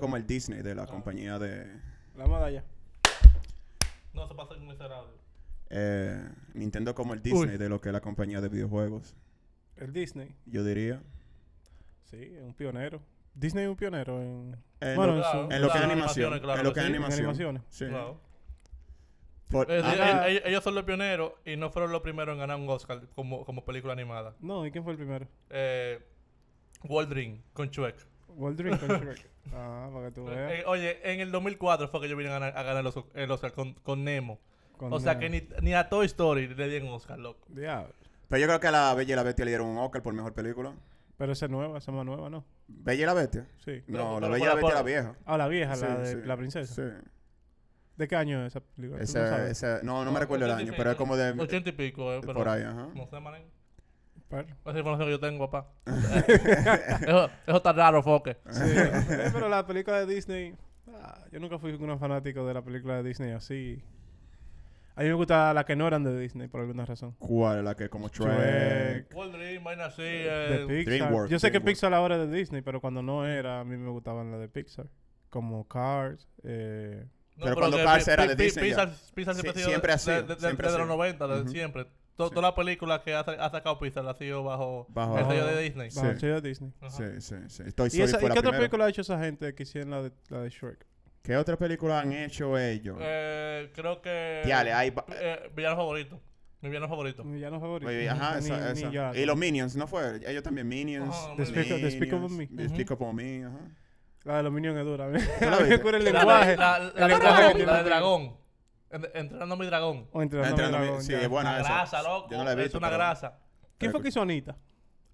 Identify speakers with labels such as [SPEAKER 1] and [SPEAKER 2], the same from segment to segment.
[SPEAKER 1] como el Disney de la compañía de
[SPEAKER 2] La medalla.
[SPEAKER 3] No se pasa radio.
[SPEAKER 1] eh, Nintendo como el Disney de lo que es la compañía de videojuegos.
[SPEAKER 2] El Disney.
[SPEAKER 1] Yo diría.
[SPEAKER 2] Sí, es un pionero. Disney es un pionero en...
[SPEAKER 1] En
[SPEAKER 2] Bueno,
[SPEAKER 1] lo,
[SPEAKER 2] en
[SPEAKER 3] Claro,
[SPEAKER 2] su-
[SPEAKER 1] en lo que es animación.
[SPEAKER 3] animaciones, claro
[SPEAKER 1] en lo
[SPEAKER 3] que
[SPEAKER 1] que es
[SPEAKER 3] sí.
[SPEAKER 1] animación.
[SPEAKER 2] animaciones.
[SPEAKER 1] Sí.
[SPEAKER 3] Claro.
[SPEAKER 1] Por-
[SPEAKER 3] Es decir,
[SPEAKER 2] Ah.
[SPEAKER 3] ellos, ellos son los pioneros y no fueron los primeros en ganar un Oscar como, como película animada.
[SPEAKER 2] No, ¿y quién fue el primero?
[SPEAKER 3] Eh, Walt Dream con Shrek.
[SPEAKER 2] Walt Disney con. Ah, para que tú veas.
[SPEAKER 3] Eh, oye, en el 2004 fue que ellos vinieron a ganar, a ganar los- el Oscar con, con Nemo.
[SPEAKER 2] Con
[SPEAKER 3] o sea
[SPEAKER 2] Nemo.
[SPEAKER 3] que ni, ni a Toy Story le dieron Oscar, loco.
[SPEAKER 2] Diablo.
[SPEAKER 1] Pero yo creo que a la Bella y la Bestia le dieron un Oscar por mejor película.
[SPEAKER 2] Pero esa es nueva, esa es más nueva, ¿no?
[SPEAKER 1] ¿Bella y la Bestia?
[SPEAKER 2] Sí.
[SPEAKER 1] No,
[SPEAKER 3] pero
[SPEAKER 1] la Bella y
[SPEAKER 3] la-
[SPEAKER 1] la Bestia
[SPEAKER 3] por-
[SPEAKER 1] era vieja.
[SPEAKER 2] Ah, la vieja,
[SPEAKER 1] Sí,
[SPEAKER 2] la de
[SPEAKER 1] sí.
[SPEAKER 2] la princesa.
[SPEAKER 1] Sí.
[SPEAKER 2] ¿De qué año es esa película? ¿Tú
[SPEAKER 1] Ese,
[SPEAKER 2] no
[SPEAKER 1] ese- no, no me recuerdo el año,
[SPEAKER 3] 85,
[SPEAKER 1] pero es como de...
[SPEAKER 3] 80 y pico, eh, pero
[SPEAKER 1] por ahí, ajá.
[SPEAKER 3] No sé, manín.
[SPEAKER 2] Pero-
[SPEAKER 3] Esa información que yo tengo, papá. eso, eso está raro, foque.
[SPEAKER 2] Sí, eh, pero la película de Disney, ah, yo nunca fui un fanático de la película de Disney así. A mí me gusta las que no eran de Disney por alguna razón.
[SPEAKER 1] ¿Cuál? La que como Shrek.
[SPEAKER 3] Dream, vaina así.
[SPEAKER 2] de
[SPEAKER 3] Eh,
[SPEAKER 2] Pixar.
[SPEAKER 1] DreamWorks,
[SPEAKER 2] Yo sé que. Pixar ahora es de Disney, pero cuando no era, a mí me gustaban las de Pixar. Como Cars, eh,
[SPEAKER 3] no,
[SPEAKER 1] Pero cuando Cars era de Disney.
[SPEAKER 3] Pixar,
[SPEAKER 1] Sí,
[SPEAKER 3] siempre ha sido
[SPEAKER 1] siempre
[SPEAKER 3] de,
[SPEAKER 1] ha sido,
[SPEAKER 3] de-
[SPEAKER 1] siempre
[SPEAKER 3] los
[SPEAKER 1] sido.
[SPEAKER 3] 90, de
[SPEAKER 1] Ujú.
[SPEAKER 3] siempre. To-
[SPEAKER 1] Sí.
[SPEAKER 3] Todas las películas que ha, ha sacado Pixar ha sido bajo,
[SPEAKER 1] Bajo-
[SPEAKER 3] el sello de Disney.
[SPEAKER 1] Sí.
[SPEAKER 2] el sello de Disney.
[SPEAKER 3] Ajá.
[SPEAKER 1] Sí, sí, sí. Toy
[SPEAKER 2] ¿Y, esa, ¿y qué otra
[SPEAKER 1] primera.
[SPEAKER 2] película ha hecho esa gente que hicieron la de, la de Shrek?
[SPEAKER 1] ¿Qué otra película han hecho ellos?
[SPEAKER 3] Eh, creo que.
[SPEAKER 1] Diale, hay...
[SPEAKER 3] eh, villano favorito. Mi villano favorito.
[SPEAKER 2] Mi villano favorito.
[SPEAKER 1] Oye, Ajá,
[SPEAKER 2] Ni-
[SPEAKER 1] esa,
[SPEAKER 2] ni
[SPEAKER 1] esa.
[SPEAKER 2] yo.
[SPEAKER 1] Y los Minions, ¿no fue? Ellos también, Minions.
[SPEAKER 3] Ajá,
[SPEAKER 2] Despicable- Me.
[SPEAKER 1] Despicable Me, ajá.
[SPEAKER 2] La de los Minions es dura. A mí
[SPEAKER 1] la viste?
[SPEAKER 2] ocurre el lenguaje.
[SPEAKER 3] la,
[SPEAKER 2] el
[SPEAKER 3] la, de
[SPEAKER 2] lenguaje
[SPEAKER 3] la de
[SPEAKER 2] tiene.
[SPEAKER 3] dragón. En- Entrenando a mi dragón.
[SPEAKER 2] O Entrenando a mi
[SPEAKER 1] Entrenando a mi-
[SPEAKER 2] dragón,
[SPEAKER 1] sí, es buena
[SPEAKER 3] Una
[SPEAKER 1] esa.
[SPEAKER 3] grasa, loco.
[SPEAKER 1] Yo no la he
[SPEAKER 3] es una
[SPEAKER 1] pero-
[SPEAKER 3] grasa.
[SPEAKER 2] ¿Quién fue que hizo Anita?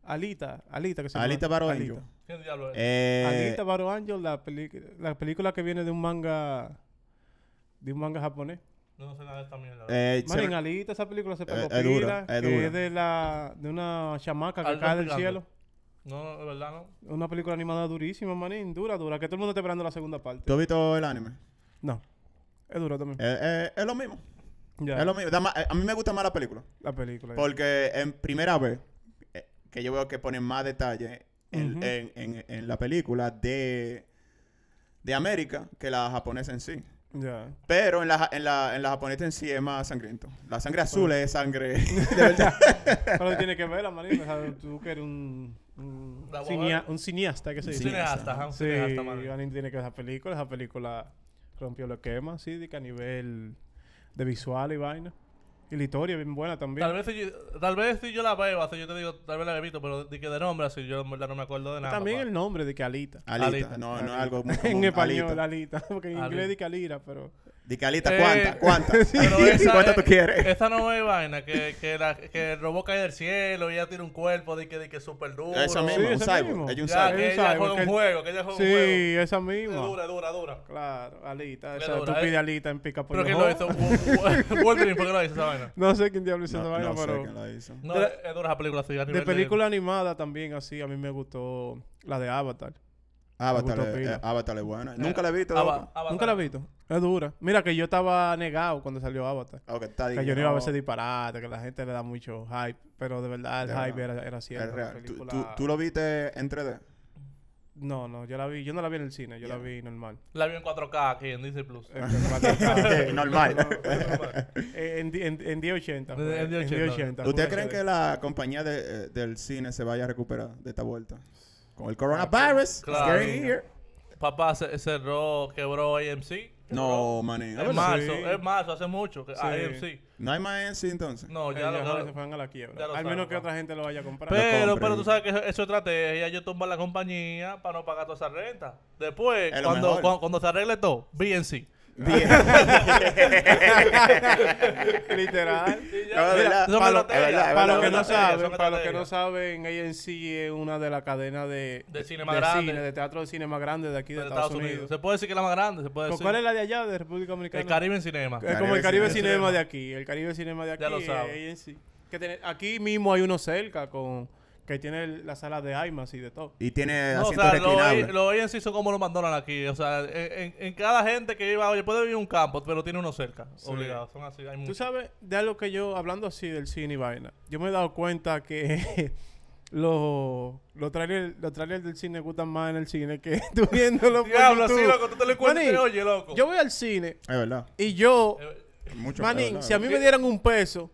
[SPEAKER 2] Alita. Alita que se llama.
[SPEAKER 1] Alita
[SPEAKER 2] Alita.
[SPEAKER 1] Angel.
[SPEAKER 3] ¿Quién diablo es?
[SPEAKER 1] Eh,
[SPEAKER 2] Alita Battle Angel, la, peli- la película que viene de un manga... De un manga japonés.
[SPEAKER 3] No sé nada de esta mierda.
[SPEAKER 1] eh, se-
[SPEAKER 2] Alita, esa película se pegó
[SPEAKER 1] Eh, es dura, es
[SPEAKER 2] que
[SPEAKER 1] dura.
[SPEAKER 2] es de la de una chamaca que cae del cielo.
[SPEAKER 3] No, no, de verdad no.
[SPEAKER 2] Una película animada durísima, manín, dura, dura, que todo el mundo está esperando la segunda parte.
[SPEAKER 1] ¿Tú has visto el anime?
[SPEAKER 2] No, es dura también.
[SPEAKER 1] Eh, eh, es lo mismo.
[SPEAKER 2] ya,
[SPEAKER 1] Es lo mismo. Eh, a mí me gusta más la película.
[SPEAKER 2] la película.
[SPEAKER 1] Porque en primera vez eh, que yo veo que ponen más detalle en,
[SPEAKER 2] Ujú.
[SPEAKER 1] en- en- en la película de, de América que la japonesa en sí.
[SPEAKER 2] Ya.
[SPEAKER 1] Pero en la, ja- en, la, en la japonesa en sí es más sangriento. La sangre azul es sangre de verdad.
[SPEAKER 2] Pero tiene que verla, manín, o sea, tú que eres un, un,
[SPEAKER 3] La
[SPEAKER 2] cineasta, que se
[SPEAKER 1] Un
[SPEAKER 2] dice.
[SPEAKER 3] Cineasta, ajá, un
[SPEAKER 2] Sí,
[SPEAKER 3] cineasta,
[SPEAKER 2] tiene que ver esa película, esa película rompió los quemas, sí, de que a nivel de visual y vaina. Y la historia bien buena también.
[SPEAKER 3] Tal vez, si yo, tal vez si yo la veo, así yo te digo, tal vez la he visto, pero de que de nombre así yo en verdad no me acuerdo de nada.
[SPEAKER 2] también
[SPEAKER 3] papá.
[SPEAKER 2] el nombre de que Alita.
[SPEAKER 1] Alita.
[SPEAKER 3] Alita.
[SPEAKER 1] No, no es algo muy
[SPEAKER 2] en
[SPEAKER 1] común.
[SPEAKER 2] español,
[SPEAKER 1] Alita.
[SPEAKER 2] Alita. Porque en
[SPEAKER 3] Alita.
[SPEAKER 2] inglés di que Alira, pero...
[SPEAKER 1] Di que Alita,
[SPEAKER 3] Eh,
[SPEAKER 1] ¿cuánta? ¿Cuánta?
[SPEAKER 3] Pero esa
[SPEAKER 1] ¿Cuánta
[SPEAKER 3] es-
[SPEAKER 1] tú quieres?
[SPEAKER 3] Esa no es vaina, que, que, la, que el robot cae del cielo y ella tiene un cuerpo de que, de que súper duro.
[SPEAKER 1] Eso
[SPEAKER 2] Sí,
[SPEAKER 1] mismo, un cyborg.
[SPEAKER 2] mismo.
[SPEAKER 1] Ella es un
[SPEAKER 3] Ya,
[SPEAKER 1] cyborg.
[SPEAKER 3] que
[SPEAKER 2] Es un
[SPEAKER 3] ella
[SPEAKER 2] cyborg,
[SPEAKER 3] juega un juego, que ella juega un
[SPEAKER 2] Sí,
[SPEAKER 3] juego.
[SPEAKER 2] esa
[SPEAKER 3] Es
[SPEAKER 2] misma.
[SPEAKER 3] dura, dura, dura.
[SPEAKER 2] Claro, Alita.
[SPEAKER 3] Es
[SPEAKER 2] Esa
[SPEAKER 3] dura,
[SPEAKER 2] estúpida
[SPEAKER 3] eh.
[SPEAKER 2] Alita en pica
[SPEAKER 3] Pero ¿quién lo hizo? Wolverine, ¿por qué lo hizo esa vaina?
[SPEAKER 2] No sé quién diablo hizo
[SPEAKER 1] No,
[SPEAKER 2] esa vaina,
[SPEAKER 1] no sé
[SPEAKER 2] pero...
[SPEAKER 1] quién la hizo.
[SPEAKER 3] No, es dura esa película así. A
[SPEAKER 2] De película animada también así, a mí me gustó la de Avatar.
[SPEAKER 1] Avatar,
[SPEAKER 2] gustó
[SPEAKER 1] es- eh, Avatar es buena. Nunca la he visto.
[SPEAKER 3] Ava-
[SPEAKER 1] loco.
[SPEAKER 3] Avatar.
[SPEAKER 2] ¿Nunca la has visto? Es dura. Mira que yo estaba negado cuando salió Avatar.
[SPEAKER 1] Está
[SPEAKER 2] Que yo no iba a
[SPEAKER 1] no,
[SPEAKER 2] ver ese disparate, que la gente le da mucho hype. Pero de verdad el
[SPEAKER 1] De
[SPEAKER 2] hype
[SPEAKER 1] verdad.
[SPEAKER 2] era, era
[SPEAKER 1] Es
[SPEAKER 2] cierto.
[SPEAKER 1] real. ¿Tú,
[SPEAKER 2] película-
[SPEAKER 1] tú, tú lo viste en 3D?
[SPEAKER 2] No, no, yo la vi, yo no la vi en el cine, yo la vi normal.
[SPEAKER 3] La vi en 4K aquí en Disney Plus.
[SPEAKER 2] En 4K.
[SPEAKER 1] Normal.
[SPEAKER 2] Eh, en, en, en 1080.
[SPEAKER 3] En-
[SPEAKER 2] fue,
[SPEAKER 3] en 1080.
[SPEAKER 2] 1080,
[SPEAKER 1] ¿Ustedes
[SPEAKER 2] fue
[SPEAKER 1] creen que la compañía de, eh, del cine se vaya a recuperar de esta vuelta? Con el coronavirus.
[SPEAKER 3] Claro.
[SPEAKER 1] it's getting here.
[SPEAKER 3] Papá se, cerró, quebró AMC.
[SPEAKER 1] No, manín.
[SPEAKER 3] Es marzo,
[SPEAKER 2] Sí.
[SPEAKER 3] es marzo, hace mucho. Que,
[SPEAKER 2] Sí.
[SPEAKER 3] AMC.
[SPEAKER 1] No hay más en sí entonces.
[SPEAKER 3] No, ya lo,
[SPEAKER 2] ya se fueron a la quiebra.
[SPEAKER 3] ya lo
[SPEAKER 2] Al
[SPEAKER 3] saben,
[SPEAKER 2] menos que otra gente lo vaya a comprar.
[SPEAKER 3] Pero,
[SPEAKER 1] compren.
[SPEAKER 3] pero tú sabes que eso es su estrategia. Ellos tumban la compañía para no pagar toda esa renta. Después,
[SPEAKER 1] Es lo
[SPEAKER 3] cuando,
[SPEAKER 1] mejor.
[SPEAKER 3] cuando, cuando se arregle todo, BNC.
[SPEAKER 2] Literal.
[SPEAKER 1] De
[SPEAKER 2] para los que no saben, para los que no saben, ANC es una de las cadenas de,
[SPEAKER 3] De cine más grande.
[SPEAKER 2] cine, de teatro de cine más grande de aquí de,
[SPEAKER 3] de
[SPEAKER 2] Estados, Unidos.
[SPEAKER 3] Se puede decir que es la más grande. Se puede
[SPEAKER 2] ¿Cu-
[SPEAKER 3] decir.
[SPEAKER 2] ¿Cuál es la de allá, de República Dominicana?
[SPEAKER 3] El Caribe en Cinema.
[SPEAKER 2] es como el Caribe
[SPEAKER 1] Cinema.
[SPEAKER 2] Cinema de aquí. El Caribe Cinema de aquí
[SPEAKER 3] Ya lo
[SPEAKER 2] es
[SPEAKER 3] sabe.
[SPEAKER 2] ANC. Que tiene- aquí mismo hay uno cerca con que tiene el- la sala de IMAX y de todo.
[SPEAKER 1] Y tiene
[SPEAKER 3] No, o sea, los
[SPEAKER 1] reclinables.
[SPEAKER 3] ANC son como los McDonald's aquí. O sea, en, en- en cada gente que iba, oye, puede vivir en un campo, pero tiene uno cerca. Obligado. Son así. Hay
[SPEAKER 2] Tú
[SPEAKER 3] muchos.
[SPEAKER 2] sabes, de algo que yo, hablando así del cine y vaina, yo me he dado cuenta que los los trailers los trailers del cine gustan más en el cine que tú viéndolo por
[SPEAKER 3] Diablo, sí, loco, tú te lo encuentras y
[SPEAKER 2] Manín,
[SPEAKER 3] te oye, loco.
[SPEAKER 2] Yo voy al cine
[SPEAKER 1] Es verdad.
[SPEAKER 2] y yo,
[SPEAKER 3] Eh,
[SPEAKER 1] Mucho
[SPEAKER 2] manín, si a mí me dieran un peso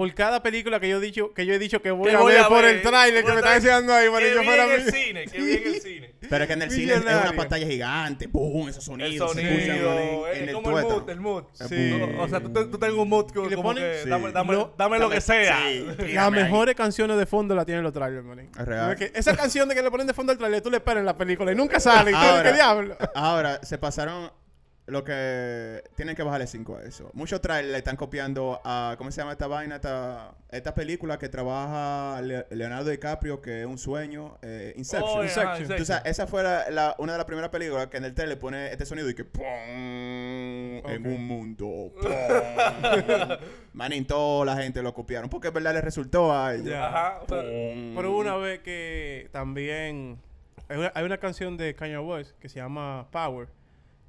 [SPEAKER 2] por cada película que yo he dicho que yo he dicho que voy a
[SPEAKER 3] voy
[SPEAKER 2] ver
[SPEAKER 3] a
[SPEAKER 2] por
[SPEAKER 3] ver,
[SPEAKER 2] el trailer que
[SPEAKER 3] por
[SPEAKER 2] me está
[SPEAKER 3] tráiler.
[SPEAKER 2] enseñando ahí, manín,
[SPEAKER 3] Que
[SPEAKER 2] yo fuera
[SPEAKER 3] bien
[SPEAKER 2] a
[SPEAKER 3] el
[SPEAKER 2] mí.
[SPEAKER 3] cine, que bien el cine.
[SPEAKER 1] Pero es que en el cine es una pantalla gigante. ¡Pum! Esos sonidos.
[SPEAKER 3] sonido,
[SPEAKER 1] en el
[SPEAKER 3] como el mood, el mood.
[SPEAKER 2] Sí.
[SPEAKER 3] O sea, tú, tú tengas un mood que-
[SPEAKER 2] Y le
[SPEAKER 3] como
[SPEAKER 2] ponen-
[SPEAKER 3] que
[SPEAKER 1] Sí.
[SPEAKER 3] dame, dame,
[SPEAKER 2] Lo-
[SPEAKER 3] dame lo que sea.
[SPEAKER 1] Sí,
[SPEAKER 2] Las mejores canciones de fondo las tienen los trailers, manín.
[SPEAKER 1] Es real.
[SPEAKER 2] Esa canción de que le ponen de fondo al trailer, tú le esperas en la película y nunca sale. ¿Qué diablo?
[SPEAKER 1] Ahora, se pasaron lo que... Tienen que bajarle 5 a eso. Muchos trailers le están copiando a... ¿Cómo se llama esta vaina? Esta, esta película que trabaja Le- Leonardo DiCaprio, que es un sueño. eh, Inception.
[SPEAKER 3] Oh,
[SPEAKER 2] Inception.
[SPEAKER 1] Sabes, esa fue la, la- una de las primeras películas que en el trailer pone este sonido y que ¡pum! en un mundo. ¡pum! Manín, toda la gente lo copiaron porque es verdad le resultó a ellos.
[SPEAKER 2] Ya.
[SPEAKER 3] Ajá. pero-.
[SPEAKER 2] Pero una vez que también hay una, hay una canción de Kanye West que se llama Power.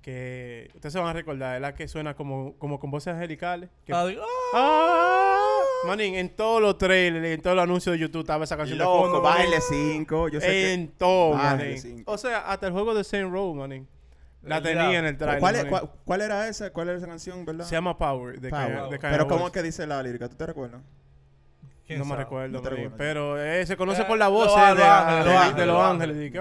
[SPEAKER 2] Que ustedes se van a recordar, es la que suena como, como con voces angelicales. que-
[SPEAKER 3] Ah, ah.
[SPEAKER 2] ¡Ah! Manín, en todos los trailers, en todos los anuncios de YouTube estaba esa canción de
[SPEAKER 1] Loco,
[SPEAKER 2] fondo.
[SPEAKER 1] bájenle
[SPEAKER 2] manín.
[SPEAKER 1] 5. Yo sé que...
[SPEAKER 2] En todo, manín. O sea, hasta el juego de Saint Row, manín. La
[SPEAKER 3] El
[SPEAKER 2] tenía en el trailer.
[SPEAKER 1] ¿Cuál, es-
[SPEAKER 2] manín.
[SPEAKER 1] cuál, cuál era esa? ¿Cuál era esa canción, verdad?
[SPEAKER 2] Se llama Power, de,
[SPEAKER 1] Power.
[SPEAKER 2] De
[SPEAKER 1] Pero ¿cómo es que dice la lírica? ¿Tú te recuerdas?
[SPEAKER 3] ¿Quién
[SPEAKER 2] No me recuerdo,
[SPEAKER 1] No
[SPEAKER 2] manín, pero eh, se conoce
[SPEAKER 3] Eh,
[SPEAKER 2] por la
[SPEAKER 3] Los
[SPEAKER 2] voz eh, de,
[SPEAKER 3] Los
[SPEAKER 2] ah,
[SPEAKER 3] Ángeles,
[SPEAKER 2] de- de Los Ángeles.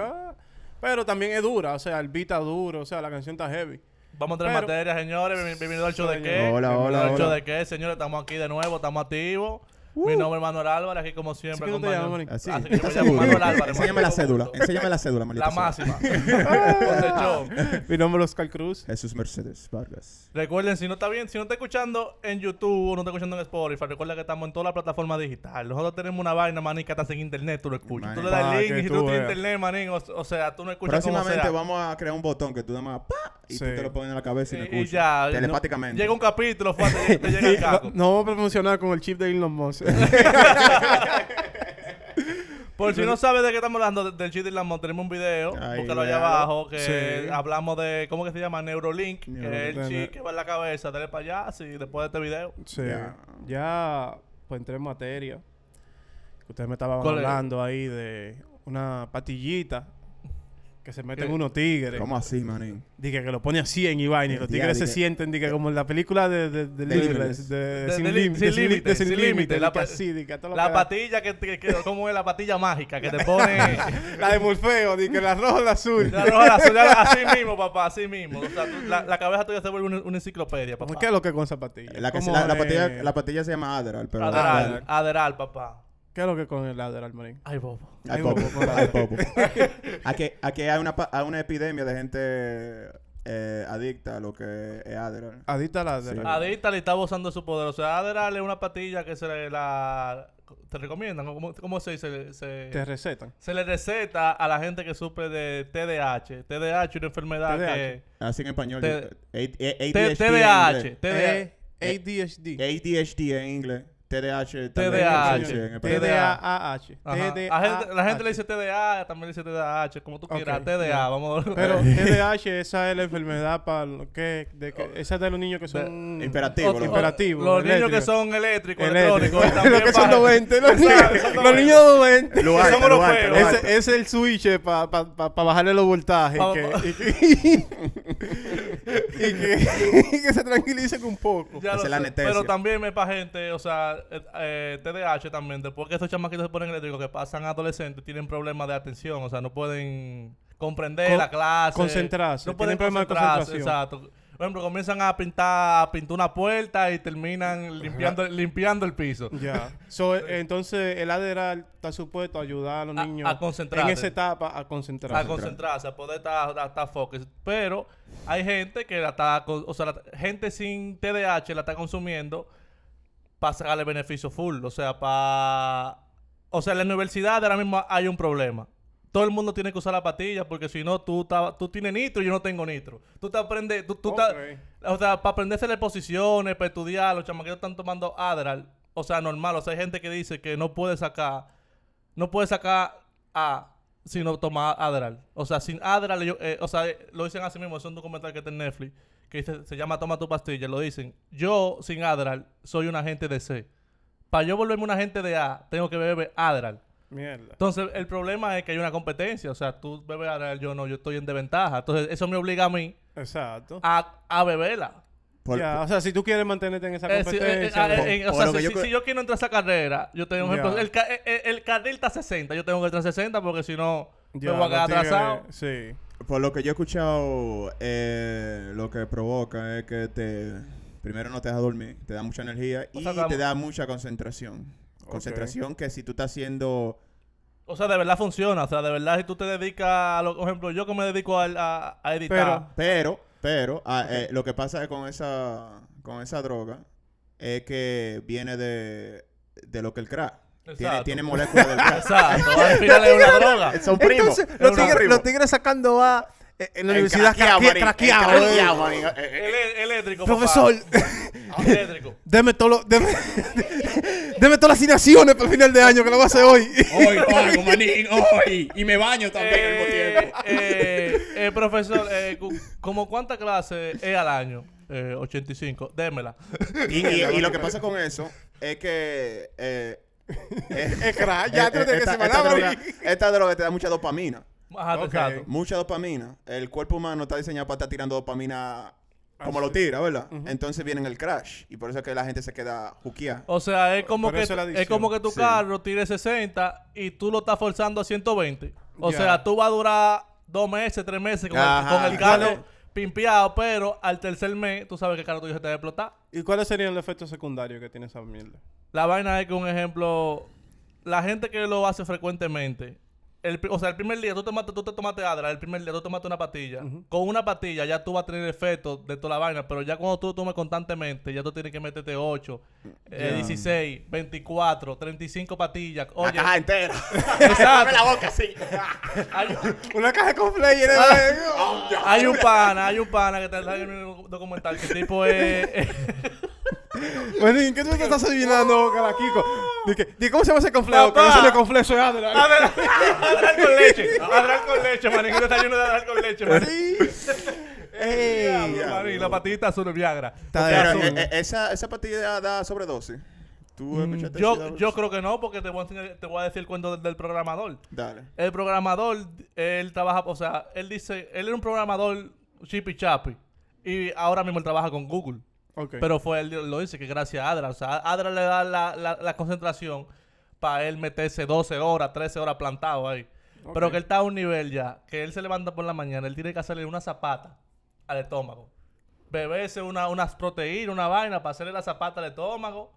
[SPEAKER 2] Pero también es dura, o sea, el beat está duro, o sea, la canción está heavy.
[SPEAKER 3] Vamos a entrar en
[SPEAKER 2] Pero-
[SPEAKER 3] materia, señores. Bien- Bienvenido al show de qué.
[SPEAKER 1] Hola, hola,
[SPEAKER 3] al show
[SPEAKER 1] hola.
[SPEAKER 3] de qué, señores. Estamos aquí de nuevo, estamos activos. Mi nombre es Manuel Álvarez, aquí como siempre.
[SPEAKER 2] ¿Así que tú te llamas?
[SPEAKER 1] Así.
[SPEAKER 3] Así que yo
[SPEAKER 1] ¿Estás
[SPEAKER 3] me llamo
[SPEAKER 1] seguro?
[SPEAKER 3] Manuel Álvarez.
[SPEAKER 1] Enséñame la cédula. Enséñame la cédula, maldita
[SPEAKER 3] La máxima.
[SPEAKER 2] Mi nombre es Oscar Cruz.
[SPEAKER 1] Jesús Mercedes Vargas.
[SPEAKER 3] Recuerden, si no está bien, si no está escuchando en YouTube o no está escuchando en Spotify, recuerda que estamos en todas las plataformas digitales. Nosotros tenemos una vaina, manín, que estás en internet, tú lo escuchas. Tú le das el link y si
[SPEAKER 2] tú
[SPEAKER 3] tú tienes internet, manín, o, o sea, tú no escuchas
[SPEAKER 1] Próximamente vamos a crear un botón que tú nada. Y tú te lo pones en la cabeza y, escuchas.
[SPEAKER 3] ya. no-
[SPEAKER 1] Telepáticamente.
[SPEAKER 3] llega un capítulo, fue, te, te llega el
[SPEAKER 2] No,
[SPEAKER 3] caco.
[SPEAKER 2] no vamos a promocionar con el chip de Elon Musk.
[SPEAKER 3] Por si no sabes de qué estamos hablando, de- del chip de Lamont, tenemos un video,
[SPEAKER 1] Ahí,
[SPEAKER 3] búscalo allá abajo, que hablamos de, ¿cómo que se llama? Neurolink, que es el chip que va en la cabeza, dale para allá, sí, después de este video.
[SPEAKER 2] sí.
[SPEAKER 1] Ya.
[SPEAKER 2] Ya, pues entré en materia. Ustedes me estaban hablando ahí de una patillita que se meten
[SPEAKER 3] ¿Qué?
[SPEAKER 2] unos tigres.
[SPEAKER 1] ¿Cómo así, manín?
[SPEAKER 2] Dije que lo pone así en y vaina y los tigres se sienten dije, como en la película de, de, de Sin
[SPEAKER 3] Límite,
[SPEAKER 2] Sin Límite, la así, todo lo
[SPEAKER 3] La
[SPEAKER 2] que
[SPEAKER 3] patilla que, que, que- ¿cómo es la patilla mágica? Que te pone
[SPEAKER 2] La de Morfeo, dije, la roja, la azul.
[SPEAKER 3] la roja, la azul, así mismo, papá, así mismo. O sea, tú- la, la cabeza tuya se vuelve una, una enciclopedia, papá.
[SPEAKER 2] ¿Qué es lo que es con esa patilla?
[SPEAKER 1] La, que se-
[SPEAKER 2] ¿Cómo
[SPEAKER 1] la, la
[SPEAKER 2] es-
[SPEAKER 1] patilla, la patilla se llama Adderall, pero...
[SPEAKER 3] Aderal, Aderal, papá.
[SPEAKER 2] ¿Qué es lo que con el Adderall, manín?
[SPEAKER 3] Ay, bobo.
[SPEAKER 1] Hay
[SPEAKER 2] Ay,
[SPEAKER 1] popo,
[SPEAKER 2] bobo,
[SPEAKER 1] hay popo. Aquí, aquí hay una, pa- hay una epidemia de gente eh, adicta a lo que es Adderall.
[SPEAKER 2] Adicta al Adderall.
[SPEAKER 3] Adicta le está abusando de su poder. O sea, Aderal es una patilla que se le la... ¿Te recomiendan? ¿Cómo, cómo se dice? Se,
[SPEAKER 2] Te recetan.
[SPEAKER 3] se le receta a la gente que sufre de TDAH. TDAH es una enfermedad
[SPEAKER 2] TDAH.
[SPEAKER 3] que...
[SPEAKER 1] Así en español.
[SPEAKER 3] Te-
[SPEAKER 1] yo- A- A-
[SPEAKER 3] T-
[SPEAKER 1] ADHD
[SPEAKER 3] TDAH.
[SPEAKER 2] ADHD.
[SPEAKER 1] ADHD en inglés. TDAH.
[SPEAKER 3] TDAH.
[SPEAKER 2] TDAH.
[SPEAKER 3] A la gente le dice TDA, también le dice TDAH, como tú quieras, TDA, vamos.
[SPEAKER 2] Pero TDAH, esa es la enfermedad para lo que, de que esa es de los niños que son
[SPEAKER 1] Imperativo,
[SPEAKER 3] O-
[SPEAKER 1] los-
[SPEAKER 3] o-
[SPEAKER 2] imperativos.
[SPEAKER 3] Los niños
[SPEAKER 2] eléctricos.
[SPEAKER 3] que son eléctricos,
[SPEAKER 2] Eléctricos.
[SPEAKER 3] electrónicos.
[SPEAKER 2] los que son
[SPEAKER 3] para-
[SPEAKER 2] 90. Los niños,
[SPEAKER 3] Exacto, son
[SPEAKER 2] los niños 90.
[SPEAKER 1] Lo
[SPEAKER 3] Que
[SPEAKER 1] alto,
[SPEAKER 3] somos
[SPEAKER 1] lo
[SPEAKER 3] los
[SPEAKER 1] alto,
[SPEAKER 3] feos.
[SPEAKER 1] lo alto.
[SPEAKER 2] Ese es el switch para pa, pa, pa bajarle los voltajes. Y, que, se tranquilicen un poco.
[SPEAKER 3] Pero también es para gente, o sea, eh, eh, TDAH también, después que estos chamaquitos se ponen eléctricos, que pasan adolescentes, tienen problemas de atención, o sea, no pueden comprender
[SPEAKER 2] Con-
[SPEAKER 3] la clase.
[SPEAKER 2] concentrarse,
[SPEAKER 3] No pueden
[SPEAKER 2] tienen problemas de concentración.
[SPEAKER 3] exacto. Por ejemplo, comienzan a pintar, a pintar una puerta y terminan limpiando, limpiando el piso.
[SPEAKER 2] Ya. So, eh, entonces, el Adderall está supuesto a ayudar a los
[SPEAKER 3] A-
[SPEAKER 2] niños
[SPEAKER 3] a concentrarse.
[SPEAKER 2] en esa etapa a concentrarse.
[SPEAKER 3] a concentrarse, a poder estar, a estar focus. Pero hay gente que la está, o sea, la- gente sin TDAH la está consumiendo para sacarle beneficio full. O sea, para... O sea, en la universidad ahora mismo hay un problema. Todo el mundo tiene que usar la patilla porque si no, tú, ta- tú tienes nitro y yo no tengo nitro. Tú te aprendes... Tú, tú ta- o sea, para aprenderse las posiciones, para estudiar, los chamaquitos están tomando Adderall. O sea, normal. O sea, hay gente que dice que no puede sacar... No puede sacar A si no toma Adderall. O sea, sin Adderall, ellos, eh, o sea, eh, lo dicen así mismo. Es un documental que está en Netflix que se llama Toma tu pastilla. Lo dicen. Yo, sin Adderall, soy un agente de C. Para yo volverme un agente de A, tengo que beber Adderall.
[SPEAKER 2] Mierda.
[SPEAKER 3] Entonces, el problema es que hay una competencia. O sea, tú bebes Adderall, yo no, yo estoy en desventaja. Entonces, eso me obliga a mí
[SPEAKER 2] Exacto.
[SPEAKER 3] a, a beberla.
[SPEAKER 1] Por-
[SPEAKER 2] ya, o sea, si tú quieres mantenerte en esa
[SPEAKER 3] Eh, eh, eh,
[SPEAKER 2] competencia.
[SPEAKER 3] ah, eh, eh, o sea, si,
[SPEAKER 1] yo
[SPEAKER 3] si-
[SPEAKER 1] creo-
[SPEAKER 3] si yo quiero entrar a esa carrera, yo tengo un ejemplo.
[SPEAKER 2] Ya.
[SPEAKER 3] El, eh, el carril está a 60, yo tengo que entrar a 60 porque si no, me voy a quedar atrasado.
[SPEAKER 2] Sí.
[SPEAKER 1] Por lo que yo he escuchado, eh, lo que provoca es que te primero no te deja dormir, te da mucha energía
[SPEAKER 3] O
[SPEAKER 1] y
[SPEAKER 3] sea,
[SPEAKER 1] te da mucha concentración. Concentración que si tú estás haciendo
[SPEAKER 3] O sea, de verdad funciona. O sea, de verdad, si tú te dedicas a lo, por ejemplo, yo que me dedico a, a editar.
[SPEAKER 1] Pero, pero, ah, eh, lo que pasa es con esa, con esa droga es que viene de, de lo que el crack. Tiene, tiene moléculas del crack.
[SPEAKER 3] Exacto, al final es una droga.
[SPEAKER 1] Son primos.
[SPEAKER 2] Entonces, los tigres, los tigres sacando a eh, en la
[SPEAKER 1] El
[SPEAKER 2] universidad
[SPEAKER 1] craqueado,
[SPEAKER 2] eh.
[SPEAKER 1] Eh, eh,
[SPEAKER 3] eléctrico, papá.
[SPEAKER 2] Profesor,
[SPEAKER 3] Eléctrico.
[SPEAKER 2] deme todo lo, deme, deme todas las asignaciones para el final de año que lo voy a hacer hoy.
[SPEAKER 1] Hoy pago, manín, hoy. Y me baño también al mismo
[SPEAKER 3] Eh,
[SPEAKER 1] tiempo.
[SPEAKER 3] eh, eh, profesor, eh, ¿como cuántas clases es al año? Eh, 85. Démela.
[SPEAKER 1] Y, y- y lo que pasa con eso es que.
[SPEAKER 2] Es crack, ya
[SPEAKER 1] eh,
[SPEAKER 2] tú tienes que
[SPEAKER 1] esta, esta droga, esta droga te da mucha dopamina.
[SPEAKER 3] Ajá,
[SPEAKER 2] Ok.
[SPEAKER 3] exacto.
[SPEAKER 1] Mucha dopamina. El cuerpo humano está diseñado para estar tirando dopamina como
[SPEAKER 2] Ah,
[SPEAKER 1] lo
[SPEAKER 2] sí.
[SPEAKER 1] tira, ¿verdad? Entonces viene el crash. Y por eso es que la gente se queda juqueada.
[SPEAKER 3] O sea, es como,
[SPEAKER 2] Por
[SPEAKER 3] que, es como que tu
[SPEAKER 1] Sí.
[SPEAKER 3] carro tire 60 y tú lo estás forzando a 120. O sea, tú vas a durar dos meses, tres meses con, el, con el
[SPEAKER 1] ¿Y
[SPEAKER 3] carro pimpeado, pero al tercer mes tú sabes que el carro tuyo se te va a explotar.
[SPEAKER 2] ¿Y cuáles serían los efectos secundarios que tiene esa mierda?
[SPEAKER 3] La vaina es que, un ejemplo, la gente que lo hace frecuentemente, el, o sea, el primer día tú, tomaste, tú te tomaste Adra, el primer día tú tomaste una pastilla. Con una pastilla ya tú vas a tener efectos de toda la vaina, pero ya cuando tú lo tomes constantemente, ya tú tienes que meterte 8, eh,
[SPEAKER 2] Ya.
[SPEAKER 3] 16, 24, 35 pastillas.
[SPEAKER 1] La
[SPEAKER 3] Oye,
[SPEAKER 1] caja entera.
[SPEAKER 3] Exacto.
[SPEAKER 1] la boca así.
[SPEAKER 3] hay,
[SPEAKER 2] Una caja con
[SPEAKER 3] Ah.
[SPEAKER 2] de...
[SPEAKER 3] hay un pana, hay un pana que te está en el documental que el tipo es...
[SPEAKER 2] Manín, ¿qué tú te estás adivinando, Caraquico? Di que- di, ¿Cómo se llama ese conflejo? Que no
[SPEAKER 3] Papá.
[SPEAKER 2] sale conflejo, eso es Adderall.
[SPEAKER 3] Adrar con leche. Adrar con leche, manín. Un desayuno de Adrar con leche, manín.
[SPEAKER 2] Ey,
[SPEAKER 3] Diablo, manín, La patita azul de Viagra.
[SPEAKER 2] Está
[SPEAKER 1] Pero eh, eh, esa, esa pastilla da sobredosis. ¿Tú escuchaste
[SPEAKER 3] Yo, yo creo que no, porque te voy a, enseñar- te voy a decir el cuento del, del programador.
[SPEAKER 1] Dale.
[SPEAKER 3] El programador, él trabaja, o sea, él dice, él era un programador chippy chappy. Y ahora mismo él trabaja con Google. Pero fue él lo dice que gracias a Adra. O sea, Adra le da la, la, la concentración para él meterse 12 horas, 13 horas plantado ahí. Pero que él está a un nivel ya, que él se levanta por la mañana, él tiene que hacerle una zapata al estómago. Beberse una, unas proteínas, una vaina para hacerle la zapata al estómago.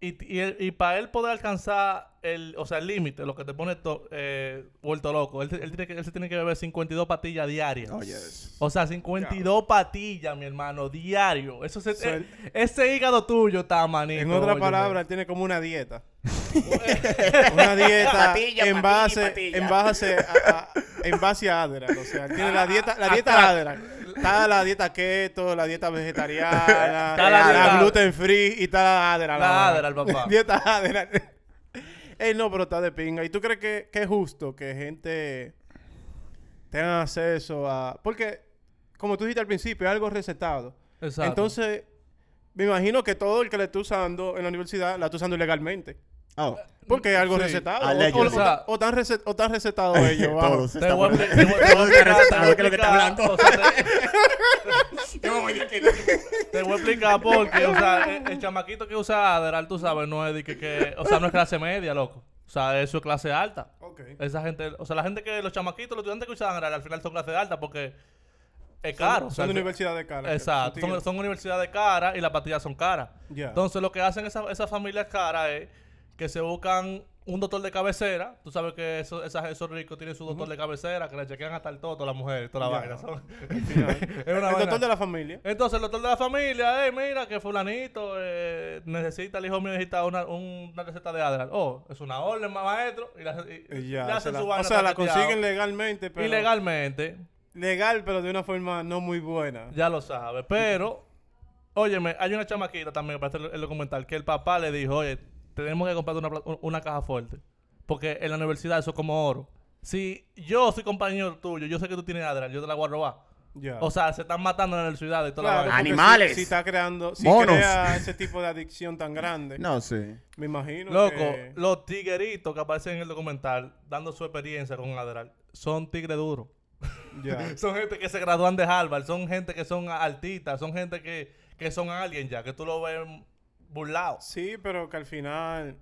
[SPEAKER 3] Y, y, él- y para él poder alcanzar el, o sea, el límite, lo que te pone to- eh, vuelto loco, él, él tiene que, él se tiene que beber 52 patillas diarias.
[SPEAKER 1] Oye, eso.
[SPEAKER 3] O sea, 52 patillas, mi hermano, diario. Eso se,
[SPEAKER 2] So,
[SPEAKER 3] eh, ese hígado tuyo está manito.
[SPEAKER 2] En otras
[SPEAKER 3] óyeme.
[SPEAKER 2] palabras, él tiene como una dieta. una dieta
[SPEAKER 1] Patilla,
[SPEAKER 2] en
[SPEAKER 1] patilla,
[SPEAKER 2] base,
[SPEAKER 1] patilla.
[SPEAKER 2] en base a, a- en base a Adderall. O sea, él tiene la dieta, la dieta. Adderall. Está la dieta keto, la dieta vegetariana, la,
[SPEAKER 3] la dieta-
[SPEAKER 2] gluten free y está la Adderall.
[SPEAKER 3] La. Adderall, papá.
[SPEAKER 2] dieta Adderall. Ey, no, pero está de pinga. ¿Y tú crees que, que es justo que gente tenga acceso a...? Porque, como tú dijiste al principio, es algo recetado.
[SPEAKER 3] Exacto.
[SPEAKER 2] Entonces, me imagino que todo el que le está usando en la universidad la está usando ilegalmente.
[SPEAKER 1] Oh,
[SPEAKER 2] Porque es algo
[SPEAKER 3] Sí.
[SPEAKER 2] recetado. O, o- o-
[SPEAKER 3] O sea-
[SPEAKER 2] o tan rece- o tan recetado ellos.
[SPEAKER 1] todos
[SPEAKER 3] Te
[SPEAKER 1] estamos-
[SPEAKER 3] voy a expli- te voy- te voy a explicar-
[SPEAKER 1] recetado,
[SPEAKER 3] te voy a
[SPEAKER 1] ¿qué es lo que está hablando?
[SPEAKER 3] te- voy a explicar porque, o sea, el, el chamaquito que usa Adderall, tú sabes, no es de que, que- o sea, no es clase media, loco. O sea, eso es clase alta.
[SPEAKER 2] Ok.
[SPEAKER 3] Esa gente, o sea, la gente que, los chamaquitos, los estudiantes que usan Adderall, al final son clase alta porque es caro. o sea,
[SPEAKER 2] Son de
[SPEAKER 3] al fin-
[SPEAKER 2] universidad de cara.
[SPEAKER 3] Exacto, son, son universidades caras y las pastillas son caras.
[SPEAKER 2] Ya.
[SPEAKER 3] Entonces, lo que hacen esas esas familias caras es que se buscan un doctor de cabecera. Tú sabes que eso- esas- esos ricos tienen su doctor de cabecera, que le chequean hasta el toto las mujeres, toda la vaina. Son-
[SPEAKER 2] el
[SPEAKER 3] es una vaina.
[SPEAKER 2] doctor de la familia.
[SPEAKER 3] Entonces, el doctor de la familia, eh, mira que fulanito eh, necesita, el hijo mío necesita una, un- una receta de Adderall. Oh, es una orden, ma- maestro. Y, la- y-
[SPEAKER 2] Y ya,
[SPEAKER 3] le
[SPEAKER 2] se
[SPEAKER 3] hacen
[SPEAKER 2] la-
[SPEAKER 3] su
[SPEAKER 2] o
[SPEAKER 3] vaina
[SPEAKER 2] sea, la consiguen legalmente, pero...
[SPEAKER 3] Ilegalmente.
[SPEAKER 2] Legal, pero de una forma no muy buena.
[SPEAKER 3] Ya lo sabe. Pero, óyeme, hay una chamaquita también para hacer el documental que el papá le dijo, oye, tenemos que comprar una, pla- una caja fuerte. Porque en la universidad eso es como oro. Si yo soy compañero tuyo, yo sé que tú tienes Adderall, yo te la voy a robar.
[SPEAKER 2] Ya.
[SPEAKER 3] O sea, se están matando en la ciudad y toda la
[SPEAKER 2] Claro, porque
[SPEAKER 1] Animales.
[SPEAKER 2] Si, si está creando, si
[SPEAKER 1] Monos.
[SPEAKER 2] crea ese tipo de adicción tan grande,
[SPEAKER 1] No, sí.
[SPEAKER 2] me imagino
[SPEAKER 3] Loco,
[SPEAKER 2] que...
[SPEAKER 3] los tigueritos que aparecen en el documental dando su experiencia con Adderall son tigres duros. Son gente que se gradúan de Harvard, son gente que son altitas, son gente que, que son alguien ya, que tú lo ves burlado.
[SPEAKER 2] Sí, pero que al final...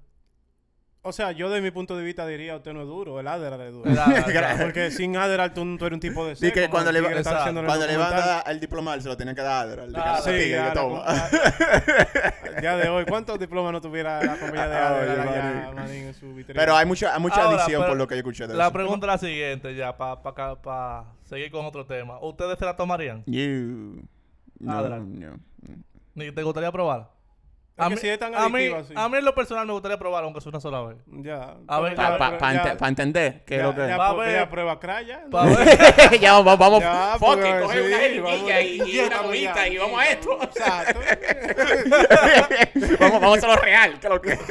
[SPEAKER 2] O sea, yo de mi punto de vista diría, usted no es duro, el Adderall es duro. Porque sin Adderall tú, tú eres un tipo de
[SPEAKER 1] que
[SPEAKER 2] seco,
[SPEAKER 1] cuando le va-
[SPEAKER 2] tigre en el
[SPEAKER 1] Cuando le van a dar el diplomar, se lo tienen que dar. El,
[SPEAKER 3] Ah,
[SPEAKER 2] Sí,
[SPEAKER 1] sí,
[SPEAKER 2] ya,
[SPEAKER 1] toma.
[SPEAKER 2] la- ya de hoy, ¿cuántos diplomas no tuviera la compañía de
[SPEAKER 1] Ay,
[SPEAKER 2] Adderall allá,
[SPEAKER 1] manín.
[SPEAKER 2] manín, en su vitrina?
[SPEAKER 1] Pero hay mucha, hay mucha
[SPEAKER 3] Ahora,
[SPEAKER 1] adicción
[SPEAKER 3] pero
[SPEAKER 1] por lo que yo escuché de
[SPEAKER 3] La
[SPEAKER 1] eso.
[SPEAKER 3] pregunta es la siguiente ya, para seguir con otro tema. ¿Ustedes se la tomarían?
[SPEAKER 1] You. No,
[SPEAKER 3] Adderall.
[SPEAKER 1] no.
[SPEAKER 3] ¿Ni ¿Te gustaría probarla?
[SPEAKER 2] Es que si es tan
[SPEAKER 3] a, mí,
[SPEAKER 2] sí.
[SPEAKER 3] a mí en lo personal me gustaría probarla, aunque sea una sola vez.
[SPEAKER 2] Ya.
[SPEAKER 3] A ver,
[SPEAKER 1] Para
[SPEAKER 2] ya-
[SPEAKER 1] entender qué es
[SPEAKER 2] ya-
[SPEAKER 1] lo que
[SPEAKER 2] ya
[SPEAKER 3] a
[SPEAKER 2] pu-
[SPEAKER 3] ver.
[SPEAKER 2] ya prueba craya.
[SPEAKER 3] Pa' ver.
[SPEAKER 1] ya vamos, vamos.
[SPEAKER 2] Ya,
[SPEAKER 1] fuck
[SPEAKER 2] porque
[SPEAKER 1] it, coge
[SPEAKER 2] sí,
[SPEAKER 1] una jeringuilla
[SPEAKER 2] vamos-
[SPEAKER 1] y, y una gomita y vamos a esto.
[SPEAKER 2] Exacto.
[SPEAKER 1] vamos, vamos a lo real, que es lo que.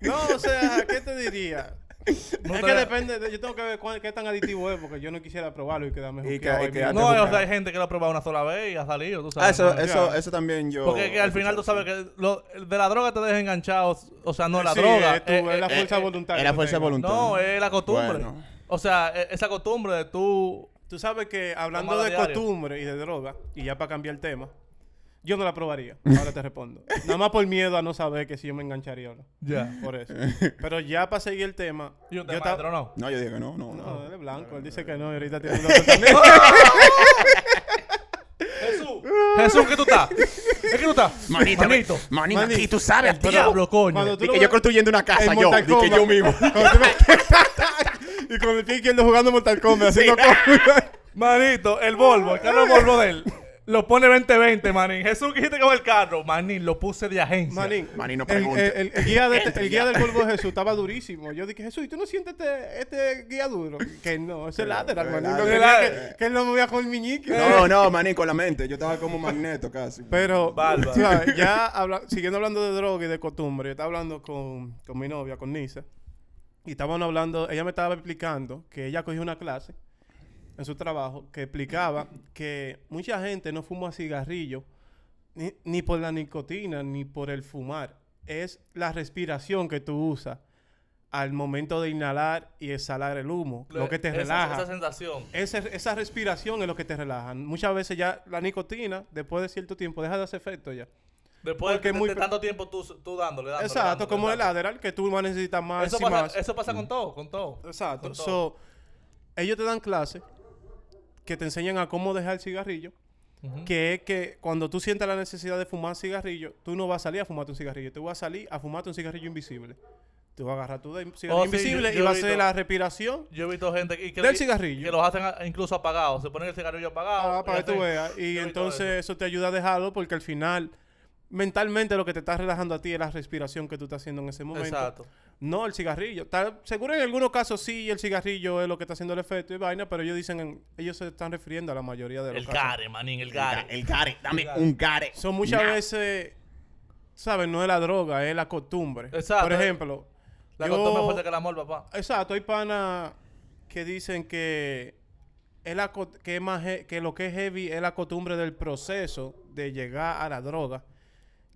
[SPEAKER 2] No, o sea, ¿qué te diría?
[SPEAKER 3] No
[SPEAKER 2] es que depende, de- yo tengo que ver cuál, qué tan adictivo es, porque yo no quisiera probarlo y quedarme
[SPEAKER 1] Y que- y.
[SPEAKER 3] No, o sea, hay gente que lo ha probado una sola vez y ha salido, tú sabes.
[SPEAKER 1] Ah, eso, eso, eso también yo.
[SPEAKER 3] Porque que al final tú sabes que lo, de la droga te deja enganchado. O sea, no la
[SPEAKER 2] Sí,
[SPEAKER 3] droga.
[SPEAKER 2] es, tu-
[SPEAKER 3] eh,
[SPEAKER 2] es la
[SPEAKER 3] eh,
[SPEAKER 2] fuerza
[SPEAKER 3] eh,
[SPEAKER 2] voluntaria.
[SPEAKER 1] Es la fuerza voluntaria.
[SPEAKER 3] No, es la costumbre.
[SPEAKER 1] Bueno.
[SPEAKER 3] O sea, e- esa costumbre de tú.
[SPEAKER 2] Tú sabes que hablando de
[SPEAKER 3] diario.
[SPEAKER 2] costumbre y de droga, y ya para cambiar el tema, yo no la probaría. Ahora te respondo. Nada más por miedo a no saber que si yo me engancharía o no.
[SPEAKER 3] Ya.
[SPEAKER 2] Por eso. Pero ya para seguir el tema. Yo
[SPEAKER 3] tema
[SPEAKER 2] ta-
[SPEAKER 3] no.
[SPEAKER 1] No, yo digo que no, no,
[SPEAKER 2] No,
[SPEAKER 1] no.
[SPEAKER 2] él es blanco. Él dice que no y ahorita tiene un.
[SPEAKER 3] Jesús. Jesús, ¿qué tú estás? ¿Es que tú estás?
[SPEAKER 1] Manito,
[SPEAKER 3] Manito.
[SPEAKER 1] Manito,
[SPEAKER 2] Manito.
[SPEAKER 1] aquí tú sabes,
[SPEAKER 3] El
[SPEAKER 1] tío.
[SPEAKER 3] diablo, coño.
[SPEAKER 2] Cuando tú
[SPEAKER 1] Di
[SPEAKER 2] lo
[SPEAKER 1] que yo construyendo una casa, yo.
[SPEAKER 2] Mortal
[SPEAKER 1] Di que yo mismo.
[SPEAKER 2] Cuando tú me- y con el pie izquierdo jugando Mortal Kombat, haciendo cosas.
[SPEAKER 3] Manito, el Volvo, el carro Volvo de él. Lo pone 2020, manín. Jesús, ¿qué hiciste con el carro? Manín, lo puse de agencia.
[SPEAKER 2] Manín,
[SPEAKER 1] Manín, no
[SPEAKER 2] el,
[SPEAKER 1] pregunte.
[SPEAKER 2] el- el- el guía, de-
[SPEAKER 1] Entre
[SPEAKER 2] el guía del Volvo de Jesús estaba durísimo. Yo dije, Jesús, ¿y tú no sientes este, este guía duro? Que no, ese es el lateral, manín. que quería que, que él no movía con el miñique.
[SPEAKER 1] No, no, manín, con la mente. Yo estaba como un magneto casi.
[SPEAKER 2] Pero,
[SPEAKER 3] Bárbaro.
[SPEAKER 2] ¿sabes? ya habla- siguiendo hablando de droga y de costumbre, yo estaba hablando con, con mi novia, con Nisa, y estábamos hablando, ella me estaba explicando que ella cogió una clase en su trabajo que explicaba que mucha gente no fuma cigarrillo ni, ni por la nicotina ni por el fumar. Es la respiración que tú usas al momento de inhalar y exhalar el humo, lo que te
[SPEAKER 3] Esa-
[SPEAKER 2] relaja.
[SPEAKER 3] Esa sensación.
[SPEAKER 2] Esa, esa respiración es lo que te relaja. Muchas veces ya la nicotina, después de cierto tiempo, deja de hacer efecto ya.
[SPEAKER 3] Después
[SPEAKER 2] Porque
[SPEAKER 3] de,
[SPEAKER 2] muy
[SPEAKER 3] de
[SPEAKER 2] pe-
[SPEAKER 3] tanto tiempo tú, tú dándole, dándole.
[SPEAKER 2] Exacto,
[SPEAKER 3] dándole,
[SPEAKER 2] como el. Adderall, que tú vas a necesitar más
[SPEAKER 3] Eso
[SPEAKER 2] y
[SPEAKER 3] pasa,
[SPEAKER 2] más.
[SPEAKER 3] eso pasa con todo, con todo.
[SPEAKER 2] Exacto.
[SPEAKER 3] con todo.
[SPEAKER 2] So, ellos te dan clases que te enseñan a cómo dejar el cigarrillo. Que es que cuando tú sientas la necesidad de fumar cigarrillo, tú no vas a salir a fumarte un cigarrillo. Tú vas a salir a fumarte un cigarrillo invisible. Tú vas a agarrar tu de- cigarrillo
[SPEAKER 3] Oh, sí,
[SPEAKER 2] invisible
[SPEAKER 3] yo-
[SPEAKER 2] y
[SPEAKER 3] yo
[SPEAKER 2] va a
[SPEAKER 3] visto-
[SPEAKER 2] la respiración
[SPEAKER 3] Yo he visto gente que, que,
[SPEAKER 2] del
[SPEAKER 3] que
[SPEAKER 2] cigarrillo.
[SPEAKER 3] los hacen a- incluso apagados. Se ponen el cigarrillo apagado.
[SPEAKER 2] Ah, para
[SPEAKER 3] y
[SPEAKER 2] que tú veas. Y entonces
[SPEAKER 3] eso.
[SPEAKER 2] eso te ayuda a dejarlo porque al final, mentalmente lo que te está relajando a ti es la respiración que tú estás haciendo en ese momento.
[SPEAKER 3] Exacto.
[SPEAKER 2] No el cigarrillo. Tal- seguro en algunos casos sí el cigarrillo es lo que está haciendo el efecto y vaina, pero ellos dicen, en- ellos se están refiriendo a la mayoría de los
[SPEAKER 3] El
[SPEAKER 2] casos.
[SPEAKER 3] gare, manín, el gare,
[SPEAKER 1] el gare, dame
[SPEAKER 3] gare.
[SPEAKER 1] un gare.
[SPEAKER 2] Son muchas
[SPEAKER 1] Nah.
[SPEAKER 2] veces, ¿sabes? No es la droga, es la costumbre.
[SPEAKER 3] Exacto.
[SPEAKER 2] Por ejemplo,
[SPEAKER 3] La
[SPEAKER 2] yo-
[SPEAKER 3] costumbre fuerte que el amor, papá.
[SPEAKER 2] Exacto, hay panas que dicen que es la co- que es más que lo que es heavy es la costumbre del proceso de llegar a la droga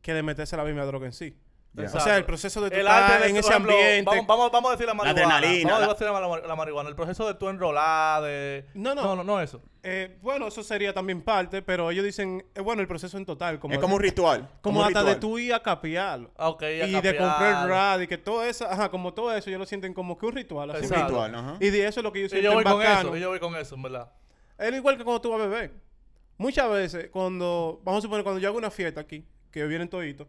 [SPEAKER 2] que de meterse la misma droga en sí. O sea, el proceso de tú
[SPEAKER 3] El
[SPEAKER 2] estar
[SPEAKER 3] arte de,
[SPEAKER 2] en ese
[SPEAKER 3] ejemplo,
[SPEAKER 2] ambiente.
[SPEAKER 3] Vamos, vamos, vamos a decir la marihuana.
[SPEAKER 1] adrenalina,
[SPEAKER 3] Vamos
[SPEAKER 1] la-
[SPEAKER 3] a decir la, la- la marihuana. El proceso de tú enrolar, de...
[SPEAKER 2] No, no.
[SPEAKER 3] No, no, no eso.
[SPEAKER 2] Eh, bueno, eso sería también parte, pero ellos dicen, eh, bueno, el proceso en total. Como,
[SPEAKER 1] Es como un ritual.
[SPEAKER 2] como
[SPEAKER 1] un
[SPEAKER 2] hasta de
[SPEAKER 1] ritual.
[SPEAKER 2] tú ir a capearlo.
[SPEAKER 3] Ah, Ok,
[SPEAKER 2] Y de comprar rad y que todo eso, ajá, como todo eso, ellos lo sienten como que un ritual. así
[SPEAKER 1] Un ritual, ajá.
[SPEAKER 2] Y de eso es lo que ellos
[SPEAKER 3] Y yo
[SPEAKER 2] sienten
[SPEAKER 3] voy con
[SPEAKER 2] bacano.
[SPEAKER 3] eso, y yo voy con eso, en verdad.
[SPEAKER 2] Es igual que cuando tú vas a beber. Muchas veces, cuando, vamos a suponer, cuando yo hago una fiesta aquí, que vienen toditos,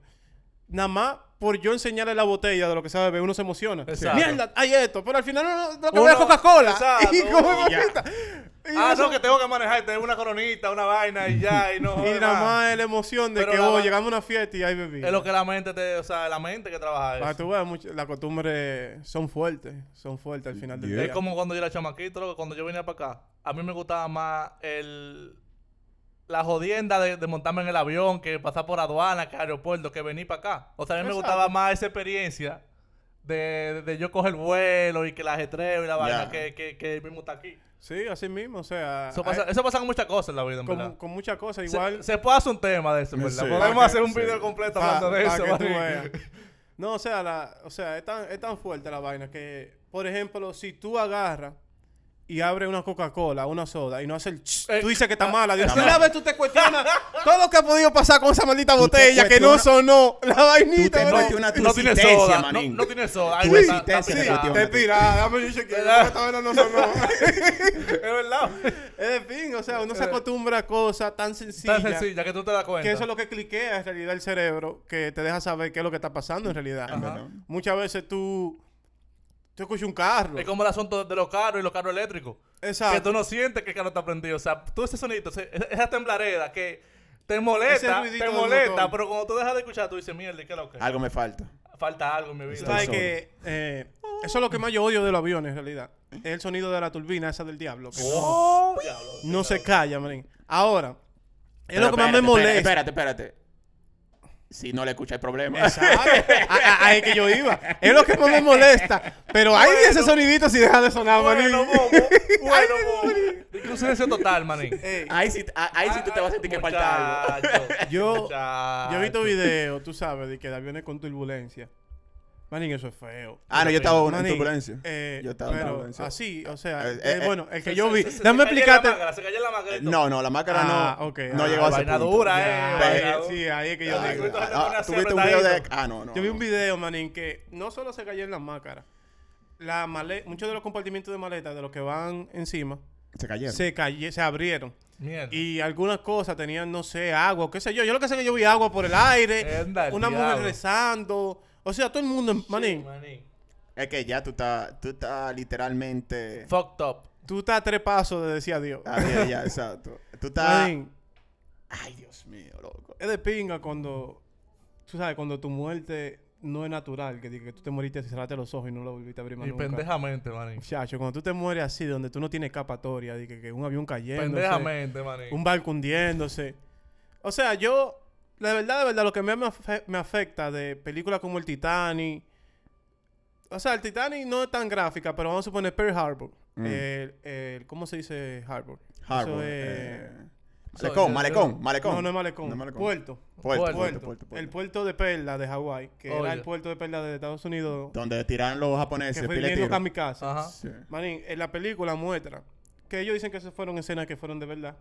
[SPEAKER 2] nada más por yo enseñarle la botella de lo que sabe beber, uno se emociona.
[SPEAKER 3] Exacto.
[SPEAKER 2] Mierda, hay esto, pero al final no, no, veo es Coca-Cola. Y.
[SPEAKER 3] Y Ah,
[SPEAKER 2] eso-
[SPEAKER 3] no, que tengo que manejar, tener una coronita, una vaina y ya, y no.
[SPEAKER 2] Y nada
[SPEAKER 3] más.
[SPEAKER 2] la emoción de
[SPEAKER 3] Pero
[SPEAKER 2] que, oh, llegamos a una fiesta y hay bebida.
[SPEAKER 3] Es lo que la mente te, o sea, la mente que trabaja eso.
[SPEAKER 2] que tú veas, mucho- las costumbres son fuertes, son fuertes al final del
[SPEAKER 1] Yeah.
[SPEAKER 2] día.
[SPEAKER 3] Es como cuando yo era chamaquito, cuando yo venía para acá. A mí me gustaba más el la jodienda de, de montarme en el avión, que pasar por aduana, que aeropuerto, que venir para acá. O sea, a mí me gustaba más esa experiencia de, de yo coger vuelo y que la ajetreo y la vaina que, que, que el mismo está aquí.
[SPEAKER 2] Sí, así mismo, o sea...
[SPEAKER 3] Eso pasa,
[SPEAKER 2] hay-
[SPEAKER 3] eso pasa con muchas cosas en la vida, en
[SPEAKER 2] con,
[SPEAKER 3] verdad.
[SPEAKER 2] con muchas cosas,
[SPEAKER 3] Se-
[SPEAKER 2] igual...
[SPEAKER 3] Se, puede hacer un tema de eso, en ¿verdad?
[SPEAKER 1] Sí.
[SPEAKER 3] Podemos hacer
[SPEAKER 2] que-
[SPEAKER 3] un video completo
[SPEAKER 2] Pa-
[SPEAKER 3] hablando de
[SPEAKER 2] pa'
[SPEAKER 3] eso,
[SPEAKER 2] que tú
[SPEAKER 3] manín.
[SPEAKER 2] veas. No, o sea, la, o sea es, tan, es tan fuerte la vaina que, por ejemplo, si tú agarras y abres una Coca-Cola, una soda, y no haces el ch,
[SPEAKER 3] Eh,
[SPEAKER 2] tú dices que está mala. Dios,
[SPEAKER 1] está
[SPEAKER 2] una vez tú te cuestionas todo lo que ha podido pasar con esa maldita botella que no sonó la vainita.
[SPEAKER 1] te
[SPEAKER 3] No tiene soda, no,
[SPEAKER 1] manín.
[SPEAKER 3] no tiene soda. Está- está
[SPEAKER 1] te
[SPEAKER 2] tira, dame yo chequeo,
[SPEAKER 3] ¿Verdad?
[SPEAKER 2] esta vaina no sonó.
[SPEAKER 3] Es verdad.
[SPEAKER 2] es de fin, o sea, uno se acostumbra a cosas tan sencillas.
[SPEAKER 3] Tan sencilla que tú te das cuenta.
[SPEAKER 2] Que eso es lo que cliquea en realidad el cerebro, que te deja saber qué es lo que está pasando en realidad. Muchas veces tú, tú escuchas un carro.
[SPEAKER 3] Es como el asunto de los carros y los carros eléctricos. Que
[SPEAKER 2] Exacto.
[SPEAKER 3] tú no sientes que el carro está prendido. O sea, tú ese sonido, esa temblareda que te molesta, te molesta, pero cuando tú dejas de escuchar, tú dices, mierda, ¿qué es lo que?
[SPEAKER 1] Algo me falta.
[SPEAKER 3] Falta algo en mi vida.
[SPEAKER 2] sabes que eh, eso es lo que más yo odio de los aviones en realidad. Es el sonido de la turbina esa del diablo. que
[SPEAKER 3] Oh, diablo.
[SPEAKER 2] no, se calla, manín. Ahora, es
[SPEAKER 1] Pero
[SPEAKER 2] lo que más me molesta.
[SPEAKER 1] Espérate, espérate, espérate. Si no le escucha el problema.
[SPEAKER 2] Exacto. A- a- Ahí que yo iba. Es lo que más me molesta. Pero hay ese sonidito si deja de sonar, manín.
[SPEAKER 3] Bueno, bobo. Bueno, bobo. Un silencio total, manín.
[SPEAKER 2] Ey,
[SPEAKER 1] Ahí sí, ah, ahí sí tú te vas a sentir que falta algo.
[SPEAKER 2] Yo-
[SPEAKER 3] muchacho.
[SPEAKER 2] Yo he visto videos, tú sabes, de que de aviones con turbulencia. Manín, eso es feo.
[SPEAKER 1] Ah, no, yo estaba en
[SPEAKER 2] Manín,
[SPEAKER 1] turbulencia.
[SPEAKER 2] eh,
[SPEAKER 1] Yo estaba en
[SPEAKER 2] pero
[SPEAKER 1] turbulencia.
[SPEAKER 2] así, o sea,
[SPEAKER 1] Eh,
[SPEAKER 2] eh,
[SPEAKER 1] eh,
[SPEAKER 2] bueno, el que
[SPEAKER 3] Se-
[SPEAKER 2] yo vi.
[SPEAKER 3] se- se
[SPEAKER 2] Dame
[SPEAKER 3] cayó la
[SPEAKER 2] explicarte.
[SPEAKER 3] máscara, Se cayó la máscara.
[SPEAKER 1] No, no, la máscara
[SPEAKER 2] Ah,
[SPEAKER 1] no,
[SPEAKER 2] ok,
[SPEAKER 1] no
[SPEAKER 2] ah,
[SPEAKER 1] llegó a ese
[SPEAKER 3] vaina
[SPEAKER 1] punto.
[SPEAKER 3] dura,
[SPEAKER 2] Ya,
[SPEAKER 3] eh.
[SPEAKER 1] Ve-
[SPEAKER 2] ya, sí, ahí es que yo
[SPEAKER 1] Ay,
[SPEAKER 2] digo.
[SPEAKER 1] Ah,
[SPEAKER 3] así
[SPEAKER 1] ¿Tuviste un video de...? Ah, no, no.
[SPEAKER 2] Yo vi un video, manín, que no solo se cayó en las máscaras. La male- muchos de los compartimientos de maletas de los que van encima
[SPEAKER 1] Se cayeron.
[SPEAKER 2] se caye- se abrieron.
[SPEAKER 3] Mierda.
[SPEAKER 2] Y algunas cosas tenían, no sé, agua, qué sé yo. Yo lo que sé es que yo vi agua por el aire, una mujer rezando. O sea, todo el mundo, manín.
[SPEAKER 3] Manín.
[SPEAKER 1] Es que ya tú estás, tú estás literalmente...
[SPEAKER 3] Fucked up.
[SPEAKER 2] Tú estás a tres pasos de decir adiós.
[SPEAKER 1] Ah, ya, ya, exacto. Tú estás...
[SPEAKER 2] Manín,
[SPEAKER 1] Ay, Dios mío, loco.
[SPEAKER 2] es de pinga cuando, tú sabes, cuando tu muerte no es natural, que, que tú te moriste y cerraste los ojos y no lo volviste a abrir más
[SPEAKER 3] Y
[SPEAKER 2] nunca.
[SPEAKER 3] pendejamente, manín.
[SPEAKER 2] Muchacho, cuando tú te mueres así, donde tú no tienes escapatoria, de que, que un avión cayendo,
[SPEAKER 3] Pendejamente, manín.
[SPEAKER 2] un barco hundiéndose. O sea, yo, de verdad, de verdad, lo que me, me afe- me afecta de películas como el Titanic. O sea, el Titanic no es tan gráfica, pero vamos a suponer Pearl Harbor.
[SPEAKER 1] Mm.
[SPEAKER 2] El, el- ¿Cómo se dice Harbor?
[SPEAKER 1] Harbor.
[SPEAKER 2] Eso es-
[SPEAKER 1] eh, Malecón, malecón, malecón.
[SPEAKER 2] No, no es malecón.
[SPEAKER 1] No es malecón.
[SPEAKER 2] Puerto.
[SPEAKER 1] Puerto,
[SPEAKER 3] Puerto.
[SPEAKER 1] puerto, puerto, puerto.
[SPEAKER 2] El puerto de Perla de Hawái, que
[SPEAKER 3] Oye.
[SPEAKER 2] era el puerto de Perla de Estados Unidos,
[SPEAKER 1] Donde tiraron los
[SPEAKER 2] que
[SPEAKER 1] japoneses
[SPEAKER 2] fue viniendo
[SPEAKER 1] tiro.
[SPEAKER 2] kamikaze.
[SPEAKER 3] Ajá.
[SPEAKER 1] Sí.
[SPEAKER 2] Manín, en la película muestra que ellos dicen que esas fueron escenas que fueron de verdad.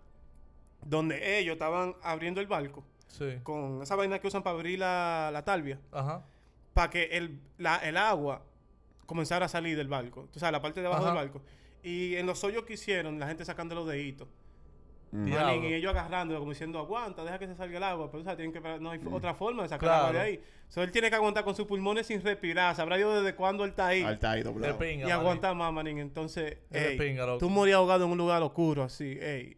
[SPEAKER 2] Donde ellos estaban abriendo el barco
[SPEAKER 3] Sí.
[SPEAKER 2] con esa vaina que usan para abrir la, la talvia,
[SPEAKER 3] Ajá.
[SPEAKER 2] para que el, la- el agua comenzara a salir del barco. Tú sabes, la parte de abajo
[SPEAKER 3] Ajá.
[SPEAKER 2] del barco. Y en los hoyos que hicieron, la gente sacando los deditos.
[SPEAKER 1] Mm.
[SPEAKER 2] Y ellos agarrándolo como diciendo, aguanta, deja que se salga el agua. Pero o sea, tienen que, no hay otra forma de sacar el agua de ahí. So, él tiene que aguantar con sus pulmones sin respirar. Sabrá yo desde cuándo él está ahí.
[SPEAKER 1] Alta ahí
[SPEAKER 3] De
[SPEAKER 1] doblado.
[SPEAKER 3] pinga,
[SPEAKER 2] y
[SPEAKER 3] manín.
[SPEAKER 2] aguantar más, manín. Entonces, ey,
[SPEAKER 3] pinga,
[SPEAKER 2] tú morías ahogado en un lugar oscuro así, ey.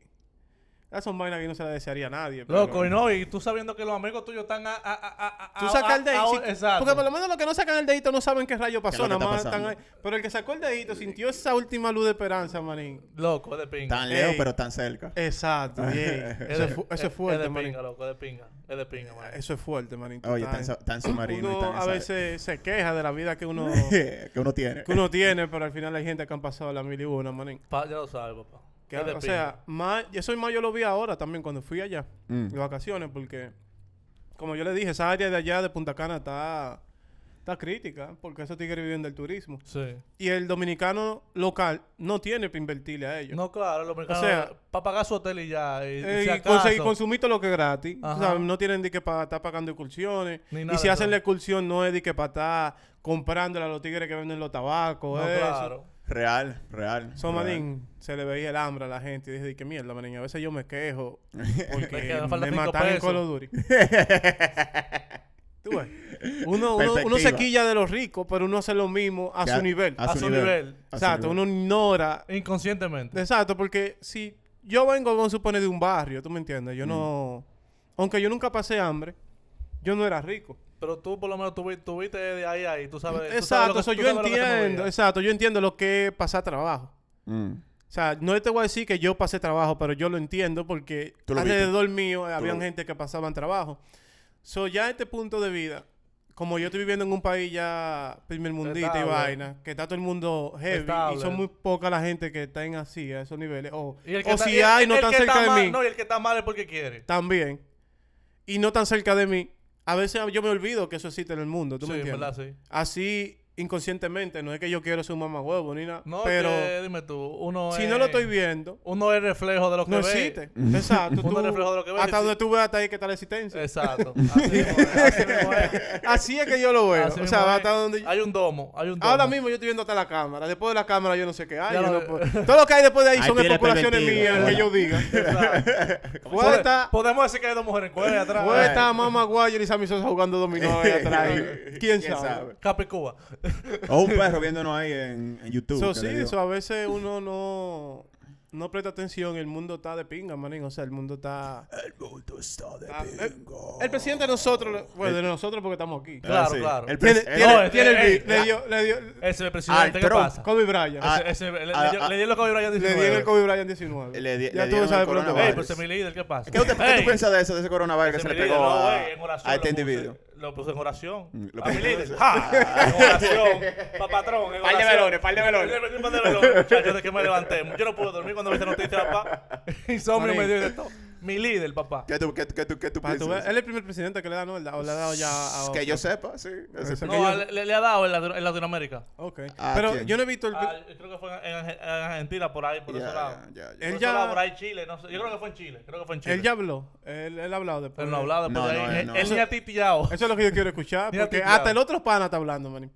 [SPEAKER 2] Esas son vainas que no se las desearía a nadie. pero-
[SPEAKER 3] Loco, y no, y tú sabiendo que los amigos tuyos están a... a, a, a
[SPEAKER 2] Tú
[SPEAKER 3] a-
[SPEAKER 2] sacas el
[SPEAKER 3] a-
[SPEAKER 2] dedito.
[SPEAKER 3] Exacto.
[SPEAKER 2] Porque por lo menos los que no sacan el dedito no saben qué rayo pasó.
[SPEAKER 1] ¿Qué es
[SPEAKER 2] Nada más están ahí. Pero el que sacó el dedito sintió esa última luz de esperanza, manín.
[SPEAKER 3] Loco, es de pinga.
[SPEAKER 1] Tan lejos, pero tan cerca.
[SPEAKER 2] Exacto.
[SPEAKER 3] Es
[SPEAKER 2] Eso, es, fu- eso es
[SPEAKER 3] Es
[SPEAKER 2] fuerte,
[SPEAKER 3] de pinga, loco, es de pinga. Es de pinga, manín.
[SPEAKER 2] Eso es fuerte, manín.
[SPEAKER 1] Oye, tan, su- tan submarino y
[SPEAKER 2] uno
[SPEAKER 1] tan
[SPEAKER 2] a
[SPEAKER 1] esa-
[SPEAKER 2] veces se queja de la vida que uno,
[SPEAKER 1] que uno tiene.
[SPEAKER 2] que uno tiene, pero al final hay gente que han pasado la mil y una, manín.
[SPEAKER 3] Pa- ya lo sabes, papá.
[SPEAKER 2] Que, o sea, más, y eso más yo lo vi ahora también cuando fui allá,
[SPEAKER 1] Mm.
[SPEAKER 2] de vacaciones, porque, como yo le dije, esa área de allá de Punta Cana está, está crítica, porque esos tigres viven del turismo.
[SPEAKER 3] Sí.
[SPEAKER 2] Y el dominicano local no tiene para invertirle a ellos.
[SPEAKER 3] No, claro, los americanos...
[SPEAKER 2] sea-
[SPEAKER 3] para pagar su hotel y ya. Y,
[SPEAKER 2] Eh,
[SPEAKER 3] si
[SPEAKER 2] y
[SPEAKER 3] acaso,
[SPEAKER 2] conseguir- consumir todo lo que es gratis.
[SPEAKER 3] Ajá.
[SPEAKER 2] sabes, no tienen de que para estar pagando excursiones.
[SPEAKER 3] Ni
[SPEAKER 2] Y si hacen la excursión, no es de que para estar comprándole a los tigres que venden los tabacos.
[SPEAKER 3] No,
[SPEAKER 2] eso.
[SPEAKER 3] claro.
[SPEAKER 1] Real, real.
[SPEAKER 2] So,
[SPEAKER 1] real.
[SPEAKER 2] manín, se le veía el hambre a la gente. Y dije, que mierda, manín. A veces yo me quejo
[SPEAKER 3] Me
[SPEAKER 2] porque me
[SPEAKER 3] cinco
[SPEAKER 2] matan en. Call. Tú ves. Uno, uno, uno se quilla de los ricos, pero uno hace lo mismo a su nivel.
[SPEAKER 3] A su nivel.
[SPEAKER 2] Exacto,
[SPEAKER 1] nivel.
[SPEAKER 2] uno ignora.
[SPEAKER 3] Inconscientemente.
[SPEAKER 2] Exacto, porque si yo vengo, vamos a suponer, de un barrio, ¿tú me entiendes? Yo no... Aunque yo nunca pasé hambre, yo no era rico.
[SPEAKER 3] Pero tú por lo menos tuvi- tuviste de ahí a ahí. Tú sabes. tú sabes
[SPEAKER 2] Exacto,
[SPEAKER 3] lo que-
[SPEAKER 2] eso
[SPEAKER 3] tú
[SPEAKER 2] yo
[SPEAKER 3] sabes que se
[SPEAKER 2] entiendo. Exacto, yo entiendo lo que es pasar trabajo.
[SPEAKER 1] Mm.
[SPEAKER 2] O sea, no te voy a decir que yo pasé trabajo, pero yo lo entiendo porque
[SPEAKER 1] Tú lo viste.
[SPEAKER 2] alrededor mío había
[SPEAKER 1] lo-
[SPEAKER 2] gente que pasaban trabajo. So, ya a este punto de vida, como yo estoy viviendo en un país ya primer mundista y vaina, que está todo el mundo heavy
[SPEAKER 3] Estable.
[SPEAKER 2] y son muy poca la gente que está en así, a esos niveles. O,
[SPEAKER 3] Y el
[SPEAKER 2] o
[SPEAKER 3] está-
[SPEAKER 2] si
[SPEAKER 3] y el-
[SPEAKER 2] hay, no
[SPEAKER 3] el
[SPEAKER 2] tan cerca
[SPEAKER 3] está
[SPEAKER 2] de
[SPEAKER 3] mal-
[SPEAKER 2] mí,
[SPEAKER 3] No, y el que está mal es porque quiere.
[SPEAKER 2] también. Y no tan cerca de mí. A veces yo me olvido que eso existe en el mundo, ¿tú
[SPEAKER 3] Sí,
[SPEAKER 2] me
[SPEAKER 3] en
[SPEAKER 2] entiendes?
[SPEAKER 3] verdad, sí.
[SPEAKER 2] Así, inconscientemente, no es que yo quiero ser un mamagüevo ni nada,
[SPEAKER 3] No,
[SPEAKER 2] pero
[SPEAKER 3] que, dime tú, uno
[SPEAKER 2] si
[SPEAKER 3] es...
[SPEAKER 2] no lo estoy viendo,
[SPEAKER 3] Uno es reflejo de lo que
[SPEAKER 2] no
[SPEAKER 3] ve.
[SPEAKER 2] existe. Exacto.
[SPEAKER 3] Uno
[SPEAKER 2] tú-
[SPEAKER 3] es reflejo de lo que ves,
[SPEAKER 2] hasta donde tú veas, hasta ahí que está la existencia.
[SPEAKER 3] Exacto. Así mismo es, así mismo es.
[SPEAKER 2] Así es que yo lo veo.
[SPEAKER 3] Así
[SPEAKER 2] o
[SPEAKER 3] mismo
[SPEAKER 2] sea,
[SPEAKER 3] es.
[SPEAKER 2] hasta donde...
[SPEAKER 3] Hay un domo, hay un domo.
[SPEAKER 2] Ahora mismo yo estoy viendo hasta la cámara. Después de la cámara yo no sé qué hay.
[SPEAKER 3] Ya
[SPEAKER 2] yo
[SPEAKER 3] lo-
[SPEAKER 2] no puedo- Todo lo que hay después de ahí son especulaciones mías que yo diga.
[SPEAKER 3] Exacto.
[SPEAKER 2] Puede estar,
[SPEAKER 3] Podemos decir que hay dos mujeres en atrás.
[SPEAKER 2] puede estar Mama Guayo y Sammy Sosa jugando dominó ahí atrás. ¿Quién,
[SPEAKER 1] ¿Quién
[SPEAKER 2] sabe?
[SPEAKER 1] sabe?
[SPEAKER 3] Capicúa.
[SPEAKER 1] O un perro viéndonos ahí en, en YouTube.
[SPEAKER 2] So, sí,
[SPEAKER 1] le
[SPEAKER 2] eso a veces uno no, no presta atención. El mundo está de pinga, manín. O sea, el mundo está...
[SPEAKER 1] El mundo está de
[SPEAKER 2] está- el,
[SPEAKER 1] pingo.
[SPEAKER 2] el presidente de nosotros, bueno, de nosotros porque estamos aquí.
[SPEAKER 1] Ah,
[SPEAKER 3] Claro,
[SPEAKER 1] sí.
[SPEAKER 3] claro.
[SPEAKER 1] El
[SPEAKER 2] Tiene,
[SPEAKER 1] pres-
[SPEAKER 2] tiene,
[SPEAKER 3] No,
[SPEAKER 2] tiene el beat. le dio, le dio,
[SPEAKER 3] Ese es el presidente, ¿qué
[SPEAKER 1] Trump.
[SPEAKER 3] pasa?
[SPEAKER 2] Kobe Bryant.
[SPEAKER 1] Ah,
[SPEAKER 3] Ese, ese- le,
[SPEAKER 1] ah,
[SPEAKER 3] le dio-
[SPEAKER 1] ah,
[SPEAKER 3] le dio lo que Kobe Bryant
[SPEAKER 2] le
[SPEAKER 3] 19.
[SPEAKER 2] dieron el Kobe Bryant 19.
[SPEAKER 1] Le di-
[SPEAKER 2] ya
[SPEAKER 1] le
[SPEAKER 2] tú sabes
[SPEAKER 1] el
[SPEAKER 2] por dónde
[SPEAKER 3] Ey,
[SPEAKER 2] va.
[SPEAKER 1] coronavirus.
[SPEAKER 3] pues mi líder, ¿qué pasa?
[SPEAKER 1] ¿Qué, usted, qué
[SPEAKER 3] Ey,
[SPEAKER 1] tú piensas de eso, de ese coronavirus que se le pegó a, a este individuo?
[SPEAKER 3] Lo puse en oración.
[SPEAKER 1] Mm, lo
[SPEAKER 3] a mi
[SPEAKER 1] puse en
[SPEAKER 3] líder.
[SPEAKER 1] oración.
[SPEAKER 3] ¡Ja! En oración. Pa' patrón, en
[SPEAKER 1] Par de melones, par de
[SPEAKER 3] par de melones, muchachos, de que me levanté. Yo no pude dormir cuando vi esa noticia, papá. Insomnio me dio de todo. Mi líder, papá.
[SPEAKER 1] ¿Qué tú, qué, qué tú, qué tú
[SPEAKER 2] que tú
[SPEAKER 1] piensas?
[SPEAKER 2] veas, él es el primer presidente que le da, ¿no? O le ha dado ya a
[SPEAKER 1] que yo sepa, sí.
[SPEAKER 3] No, le, le- ha dado en, Latino- en Latinoamérica.
[SPEAKER 2] Ok.
[SPEAKER 1] Ah,
[SPEAKER 2] Pero
[SPEAKER 1] ¿quién?
[SPEAKER 2] yo no he visto el...
[SPEAKER 3] Ah, creo que fue en, en Arge- en Argentina, por ahí, por
[SPEAKER 1] Ya,
[SPEAKER 3] ese lado.
[SPEAKER 1] ya.
[SPEAKER 3] Por
[SPEAKER 2] Él
[SPEAKER 3] ese
[SPEAKER 2] ya-
[SPEAKER 3] lado, por ahí Chile, no sé. Yo creo que fue en Chile. Creo que fue en Chile.
[SPEAKER 2] Él ya habló. Él, él ha hablado después.
[SPEAKER 3] Él no ha hablado después
[SPEAKER 1] No, no, él no.
[SPEAKER 3] Él ni ha titiado.
[SPEAKER 2] Eso es lo que yo quiero escuchar.
[SPEAKER 3] Mira,
[SPEAKER 2] porque hasta el otro pana está hablando, man.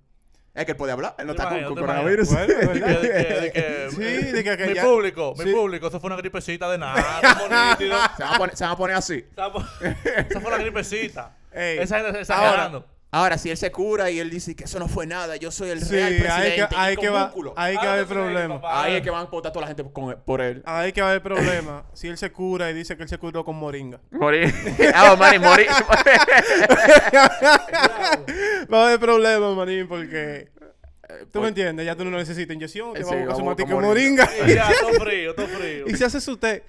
[SPEAKER 1] Es que él puede hablar, él no está con, con coronavirus.
[SPEAKER 2] Bueno,
[SPEAKER 3] De que- de que-
[SPEAKER 2] Sí, de que- que
[SPEAKER 3] mi
[SPEAKER 2] ya-
[SPEAKER 3] público, mi
[SPEAKER 2] sí.
[SPEAKER 3] público, eso fue una gripecita de nada,
[SPEAKER 1] se, van a poner, se van a poner así.
[SPEAKER 3] Esa fue una gripecita.
[SPEAKER 2] Ey,
[SPEAKER 3] Esa gente se está
[SPEAKER 2] ahora-.
[SPEAKER 1] Ahora, si él se cura y él dice que eso no fue nada, yo soy el
[SPEAKER 2] Sí,
[SPEAKER 1] real
[SPEAKER 2] ahí
[SPEAKER 1] presidente.
[SPEAKER 2] que,
[SPEAKER 1] y
[SPEAKER 2] ahí
[SPEAKER 1] con
[SPEAKER 2] que va, ahí que va a haber problema.
[SPEAKER 1] Ahí es que van a votar toda la gente con- por él.
[SPEAKER 2] Ahí que va a haber problema. Si él se cura y dice que él se curó con moringa.
[SPEAKER 1] Morir. ah, Manny, morir.
[SPEAKER 2] Va a haber problema, manín, porque... ¿Tú me entiendes? Ya tú no necesitas inyección. Te
[SPEAKER 1] Eh,
[SPEAKER 2] va
[SPEAKER 1] sí,
[SPEAKER 2] a buscar su matica de moringa.
[SPEAKER 3] Y ya, todo frío, todo frío.
[SPEAKER 2] y se hace su té.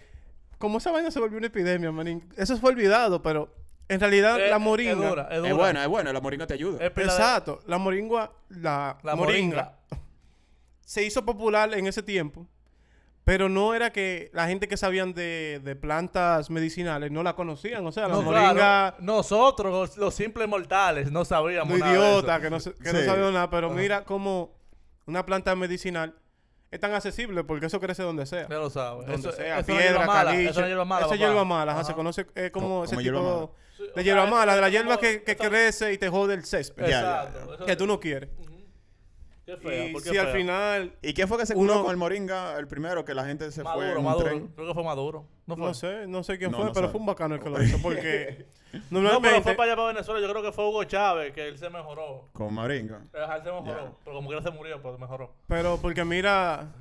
[SPEAKER 2] Como esa vaina se volvió una epidemia, manín. Eso fue olvidado, pero... En realidad,
[SPEAKER 3] Eh,
[SPEAKER 2] la
[SPEAKER 3] Es
[SPEAKER 2] moringa...
[SPEAKER 3] dura, es dura.
[SPEAKER 1] es bueno, es bueno, la moringa te ayuda.
[SPEAKER 3] Es pila de-
[SPEAKER 2] Exacto. La moringa... La,
[SPEAKER 3] La
[SPEAKER 2] moringa, se hizo popular en ese tiempo, pero no era que la gente que sabían de, de plantas medicinales no la conocían. O sea, la
[SPEAKER 3] No,
[SPEAKER 2] moringa,
[SPEAKER 3] claro, nosotros, los, los simples mortales, no sabíamos
[SPEAKER 2] los
[SPEAKER 3] nada de
[SPEAKER 2] idiota,
[SPEAKER 3] eso.
[SPEAKER 2] que no, se- que no
[SPEAKER 1] Sí.
[SPEAKER 2] sabían nada, pero
[SPEAKER 3] Ajá.
[SPEAKER 2] mira cómo una planta medicinal es tan accesible porque eso crece donde sea.
[SPEAKER 3] Ya lo sabes.
[SPEAKER 2] Donde
[SPEAKER 3] Eso,
[SPEAKER 2] sea, piedra,
[SPEAKER 3] hierba mala,
[SPEAKER 2] caliche.
[SPEAKER 3] Eso no es hierba mala,
[SPEAKER 2] Eso es
[SPEAKER 3] papá.
[SPEAKER 2] hierba mala, ajá, se conoce eh, como
[SPEAKER 1] Como-
[SPEAKER 2] ese
[SPEAKER 1] como
[SPEAKER 2] tipo
[SPEAKER 1] hierba mala.
[SPEAKER 3] Sí,
[SPEAKER 2] de
[SPEAKER 3] sea,
[SPEAKER 2] hierba mala, de la hierba que, que crece y te jode el césped.
[SPEAKER 1] Ya,
[SPEAKER 3] Exacto.
[SPEAKER 2] Que tú no quieres.
[SPEAKER 3] Qué fea,
[SPEAKER 2] Y
[SPEAKER 3] ¿por qué
[SPEAKER 2] si al final
[SPEAKER 1] ¿Y quién fue que se
[SPEAKER 2] Uno-
[SPEAKER 1] curó con el moringa el primero? Que la gente se fue
[SPEAKER 3] Maduro,
[SPEAKER 1] en un
[SPEAKER 3] Maduro.
[SPEAKER 1] tren.
[SPEAKER 3] Creo que fue Maduro. No fue.
[SPEAKER 2] No sé, no sé quién
[SPEAKER 1] No,
[SPEAKER 2] fue,
[SPEAKER 1] no
[SPEAKER 2] pero
[SPEAKER 1] sabe.
[SPEAKER 2] fue un bacano el que lo hizo. Porque
[SPEAKER 3] No, pero fue para allá para Venezuela. Yo creo que fue Hugo Chávez, que él se mejoró.
[SPEAKER 1] Con moringa.
[SPEAKER 3] Ajá, Él se mejoró. Pero como que se murió, pero mejoró.
[SPEAKER 2] pero porque mira,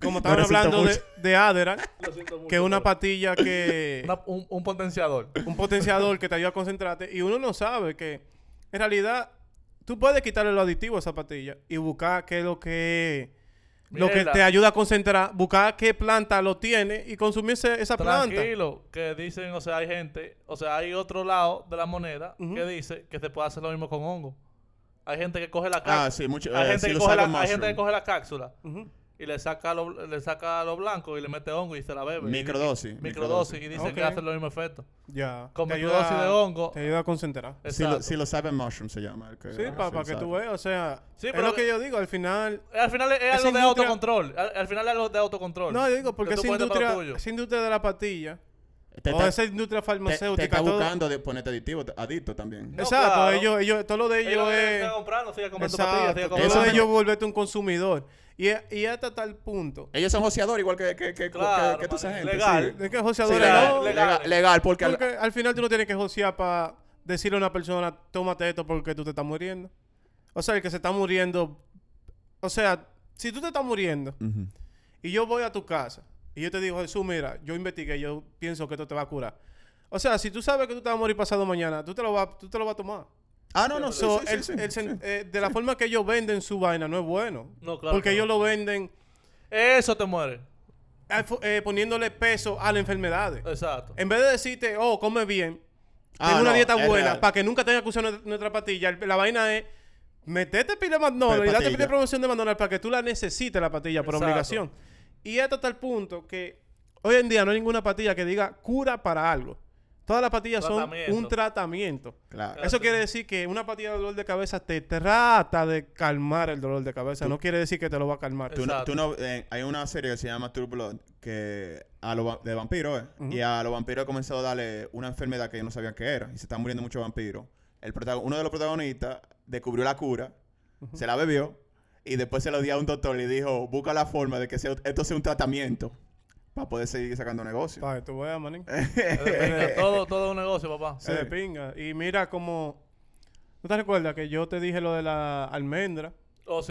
[SPEAKER 2] como estaban hablando de,
[SPEAKER 1] mucho.
[SPEAKER 2] de Adderall,
[SPEAKER 3] mucho.
[SPEAKER 2] que es una
[SPEAKER 3] pero-
[SPEAKER 2] patilla que.
[SPEAKER 3] una- un, un potenciador.
[SPEAKER 2] un potenciador que te ayuda a concentrarte. Y uno no sabe que en realidad tú puedes quitarle lo aditivo a esa patilla y buscar qué es lo que. Lo que te ayuda a concentrar, buscar qué planta lo tiene y consumir ese- esa planta.
[SPEAKER 3] Tranquilo, que dicen, o sea, hay gente, o sea, hay otro lado de la moneda que dice que se puede hacer lo mismo con hongo. Hay gente que coge la cápsula.
[SPEAKER 1] Ah, sí, mucho.
[SPEAKER 3] hay,
[SPEAKER 1] eh,
[SPEAKER 3] gente que coge la, hay
[SPEAKER 1] mushroom.
[SPEAKER 3] gente que coge la cápsula
[SPEAKER 2] Ujú.
[SPEAKER 3] Y le saca lo, le saca lo blanco y le mete hongo y se la bebe.
[SPEAKER 1] Microdosis,
[SPEAKER 3] y-
[SPEAKER 1] microdosis.
[SPEAKER 3] Microdosis. Y dicen
[SPEAKER 2] Ok.
[SPEAKER 3] que hace lo mismo efecto.
[SPEAKER 2] Ya.
[SPEAKER 3] Con
[SPEAKER 2] Te
[SPEAKER 3] microdosis de hongo.
[SPEAKER 2] Te ayuda a concentrar.
[SPEAKER 1] Silo-
[SPEAKER 3] Exacto.
[SPEAKER 1] Psilocybin mushroom se llama. el que-
[SPEAKER 2] Sí,
[SPEAKER 1] ah,
[SPEAKER 2] para que
[SPEAKER 1] psilocybin.
[SPEAKER 2] tú veas, o sea,
[SPEAKER 3] Sí,
[SPEAKER 2] es
[SPEAKER 3] pero
[SPEAKER 2] lo que yo digo, al final,
[SPEAKER 3] Al final es, algo de autocontrol. Al, al final es algo de autocontrol.
[SPEAKER 2] no, yo digo, porque
[SPEAKER 3] lo
[SPEAKER 2] industria, esa industria de la patilla,
[SPEAKER 1] Te
[SPEAKER 2] o
[SPEAKER 1] está-
[SPEAKER 2] esa industria farmacéutica,
[SPEAKER 1] te está
[SPEAKER 2] todo-
[SPEAKER 1] buscando de ponerte adictivo, adicto también.
[SPEAKER 3] No,
[SPEAKER 2] exacto,
[SPEAKER 3] claro.
[SPEAKER 2] ellos, ellos, todo lo de ellos,
[SPEAKER 3] Ellos
[SPEAKER 2] es,
[SPEAKER 3] comprando,
[SPEAKER 2] exacto, todo lo de ellos volverte un consumidor, y, y hasta tal punto,
[SPEAKER 1] Ellos son joseadores igual que, que, que,
[SPEAKER 3] Claro,
[SPEAKER 1] que, que toda esa gente.
[SPEAKER 3] legal.
[SPEAKER 1] sí.
[SPEAKER 2] de que
[SPEAKER 1] Sí, legal,
[SPEAKER 2] no,
[SPEAKER 3] legal.
[SPEAKER 1] legal, legal, porque, al-
[SPEAKER 2] porque al final tú no tienes que josear para decirle a una persona, tómate esto porque tú te estás muriendo. O sea, el que se está muriendo, o sea, si tú te estás muriendo, y yo voy a tu casa y yo te digo, Jesús, mira, yo investigué, yo pienso que esto te va a curar. O sea, si tú sabes que tú te vas a morir pasado mañana, tú te lo vas, tú te lo vas a tomar.
[SPEAKER 1] Ah, no, no,
[SPEAKER 2] So,
[SPEAKER 1] sí, sí,
[SPEAKER 2] el-
[SPEAKER 1] sí,
[SPEAKER 2] el
[SPEAKER 1] sí.
[SPEAKER 2] sen- eh, de la forma que ellos venden su vaina no es bueno.
[SPEAKER 3] No, claro
[SPEAKER 2] porque
[SPEAKER 3] que
[SPEAKER 2] ellos
[SPEAKER 3] no.
[SPEAKER 2] lo venden
[SPEAKER 3] Eso te muere.
[SPEAKER 2] eh, eh, poniéndole peso a las enfermedades.
[SPEAKER 3] Exacto.
[SPEAKER 2] En vez de decirte, oh, come bien,
[SPEAKER 1] Ah,
[SPEAKER 2] tenga una
[SPEAKER 1] no,
[SPEAKER 2] dieta buena, para que nunca tenga que usar nuestra, nuestra pastilla. El- La vaina es meterte pila de McDonald's y date pila de promoción de McDonald's para que tú la necesites la pastilla por
[SPEAKER 3] Exacto.
[SPEAKER 2] obligación. Y esto hasta el punto que hoy en día no hay ninguna pastilla que diga cura para algo. Todas las pastillas son un tratamiento.
[SPEAKER 1] Claro.
[SPEAKER 3] Claro.
[SPEAKER 2] Eso quiere decir que una pastilla de dolor de cabeza te trata de calmar el dolor de cabeza. No quiere decir que te lo va a calmar.
[SPEAKER 1] Tú no,
[SPEAKER 3] Exacto.
[SPEAKER 1] tú no- eh, hay una serie que se llama True Blood que a los de vampiros, eh, y a los vampiros comenzó a darle una enfermedad que ellos no sabían qué era y se están muriendo muchos vampiros. El uno de los protagonistas descubrió la cura, se la bebió y después se lo dio a un doctor y le dijo, busca la forma de que sea- esto sea un tratamiento para poder seguir sacando negocio.
[SPEAKER 2] Pa' que tú veas, manín.
[SPEAKER 3] Todo, todo es un negocio, papá.
[SPEAKER 2] Se de pinga. Y mira como... ¿No te recuerdas que yo te dije lo de la almendra?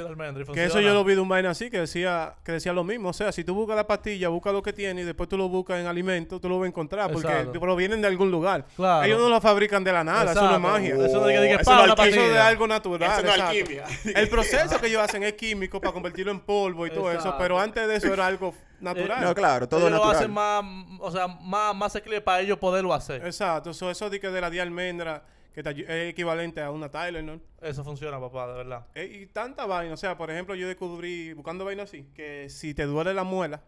[SPEAKER 3] Almendra. y
[SPEAKER 2] Que eso yo lo vi de un vaina así que decía, que decía lo mismo. O sea, si tú buscas la pastilla, busca lo que tiene y después tú lo buscas en alimentos, tú lo vas a encontrar porque
[SPEAKER 3] Exacto.
[SPEAKER 2] provienen de algún lugar.
[SPEAKER 3] Claro.
[SPEAKER 2] Ellos no lo fabrican de la nada, eso no es
[SPEAKER 3] Exacto.
[SPEAKER 2] magia.
[SPEAKER 3] Eso no es que
[SPEAKER 1] Eso no es alquimia.
[SPEAKER 2] Eso
[SPEAKER 3] pastilla.
[SPEAKER 2] de algo natural.
[SPEAKER 1] Eso no es
[SPEAKER 2] exacto.
[SPEAKER 1] alquimia.
[SPEAKER 2] El proceso que ellos hacen es químico para convertirlo en polvo y todo eso,
[SPEAKER 3] Exacto.
[SPEAKER 2] pero antes de eso era algo natural.
[SPEAKER 1] No, claro, todo
[SPEAKER 3] Ellos lo
[SPEAKER 1] natural.
[SPEAKER 3] hacen más, o sea, más, más para ellos poderlo hacer.
[SPEAKER 2] Exacto, eso, eso de que de la de almendra, que te ayu- es equivalente a una Tylenol.
[SPEAKER 3] Eso funciona, papá, de verdad.
[SPEAKER 2] Eh, y tanta vaina, o sea, por ejemplo, yo descubrí, buscando vaina así, que si te duele la muela,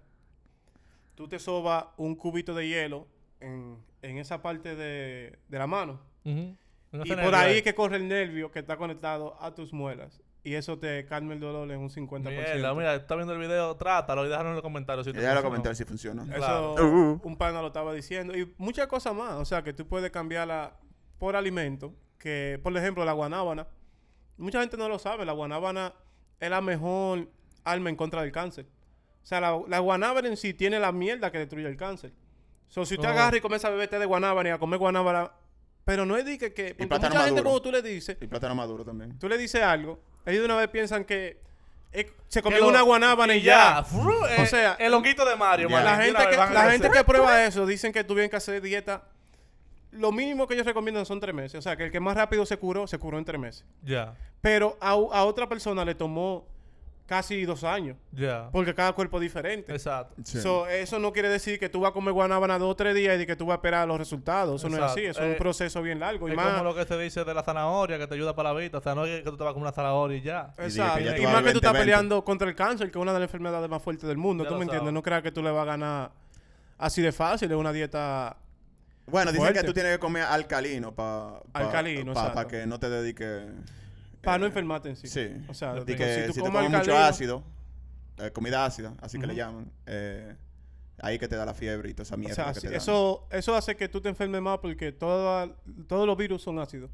[SPEAKER 2] tú te sobas un cubito de hielo en, en esa parte de, de la mano.
[SPEAKER 3] No
[SPEAKER 2] y por ahí es que corre el nervio que está conectado a tus muelas. Y eso te calma el dolor en un 50%.
[SPEAKER 3] Mierda, mira, está viendo el video, trátalo y déjalo en los comentarios. Si te
[SPEAKER 1] Ya lo
[SPEAKER 3] funcionó.
[SPEAKER 1] comenté si funciona.
[SPEAKER 2] Eso
[SPEAKER 3] Claro.
[SPEAKER 1] Uh.
[SPEAKER 2] un pana lo estaba diciendo. Y muchas cosas más. O sea, que tú puedes cambiarla por alimento. Que, por ejemplo, la guanábana. Mucha gente no lo sabe. La guanábana es la mejor arma en contra del cáncer. O sea, la, la guanábana en sí tiene la mierda que destruye el cáncer. So, si usted
[SPEAKER 3] Oh.
[SPEAKER 2] agarra y comienza a beber té de guanábana y a comer guanábana... Pero no es de que... que porque
[SPEAKER 1] plátano
[SPEAKER 2] mucha gente como tú le dices...
[SPEAKER 1] Y plátano maduro también.
[SPEAKER 2] Tú le dices algo... Ellos de una vez piensan que... eh, se comió
[SPEAKER 3] lo-
[SPEAKER 2] una guanábana y ya. O sea,
[SPEAKER 3] el honguito de Mario.
[SPEAKER 2] La gente, que, la gente que prueba eso dicen que tuvieron que hacer dieta. Lo mínimo que ellos recomiendan son tres meses. O sea, que el que más rápido se curó, se curó en tres meses.
[SPEAKER 3] Ya,
[SPEAKER 2] Pero a, a otra persona le tomó casi dos años.
[SPEAKER 3] ya.
[SPEAKER 2] Porque cada cuerpo es diferente.
[SPEAKER 3] Exacto.
[SPEAKER 1] Sí.
[SPEAKER 2] So, eso no quiere decir que tú vas a comer guanábana dos o tres días y que tú vas a esperar los resultados. Eso no es así. Eso es
[SPEAKER 3] Eh,
[SPEAKER 2] un proceso bien largo. Y
[SPEAKER 3] Es
[SPEAKER 2] más,
[SPEAKER 3] como lo que se dice de la zanahoria, que te ayuda para la vista. O sea, no es que tú te vas a comer una zanahoria y ya.
[SPEAKER 2] Exacto. Y, más que tú estás
[SPEAKER 1] 20-20.
[SPEAKER 2] peleando contra el cáncer, que es una de las enfermedades más fuertes del mundo.
[SPEAKER 3] Ya
[SPEAKER 2] ¿Tú me entiendes? No creas que tú le vas a ganar así de fácil. Es una dieta
[SPEAKER 1] Bueno, dicen
[SPEAKER 2] Fuerte.
[SPEAKER 1] que tú tienes que comer alcalino para
[SPEAKER 2] Alcalino, exacto.
[SPEAKER 1] que no te dediques
[SPEAKER 2] para no
[SPEAKER 1] eh,
[SPEAKER 2] enfermarte en sí.
[SPEAKER 1] Sí.
[SPEAKER 2] O sea, tipo,
[SPEAKER 1] que
[SPEAKER 2] si
[SPEAKER 1] si,
[SPEAKER 2] tú
[SPEAKER 1] tú
[SPEAKER 2] comes
[SPEAKER 1] comes mucho ácido, eh, comida ácida, así que le llaman, eh, ahí que te da la fiebre y toda esa
[SPEAKER 2] O
[SPEAKER 1] mierda
[SPEAKER 2] sea,
[SPEAKER 1] que
[SPEAKER 2] sí,
[SPEAKER 1] te da.
[SPEAKER 2] eso, eso hace que tú te enfermes más porque toda- todos los virus son ácidos.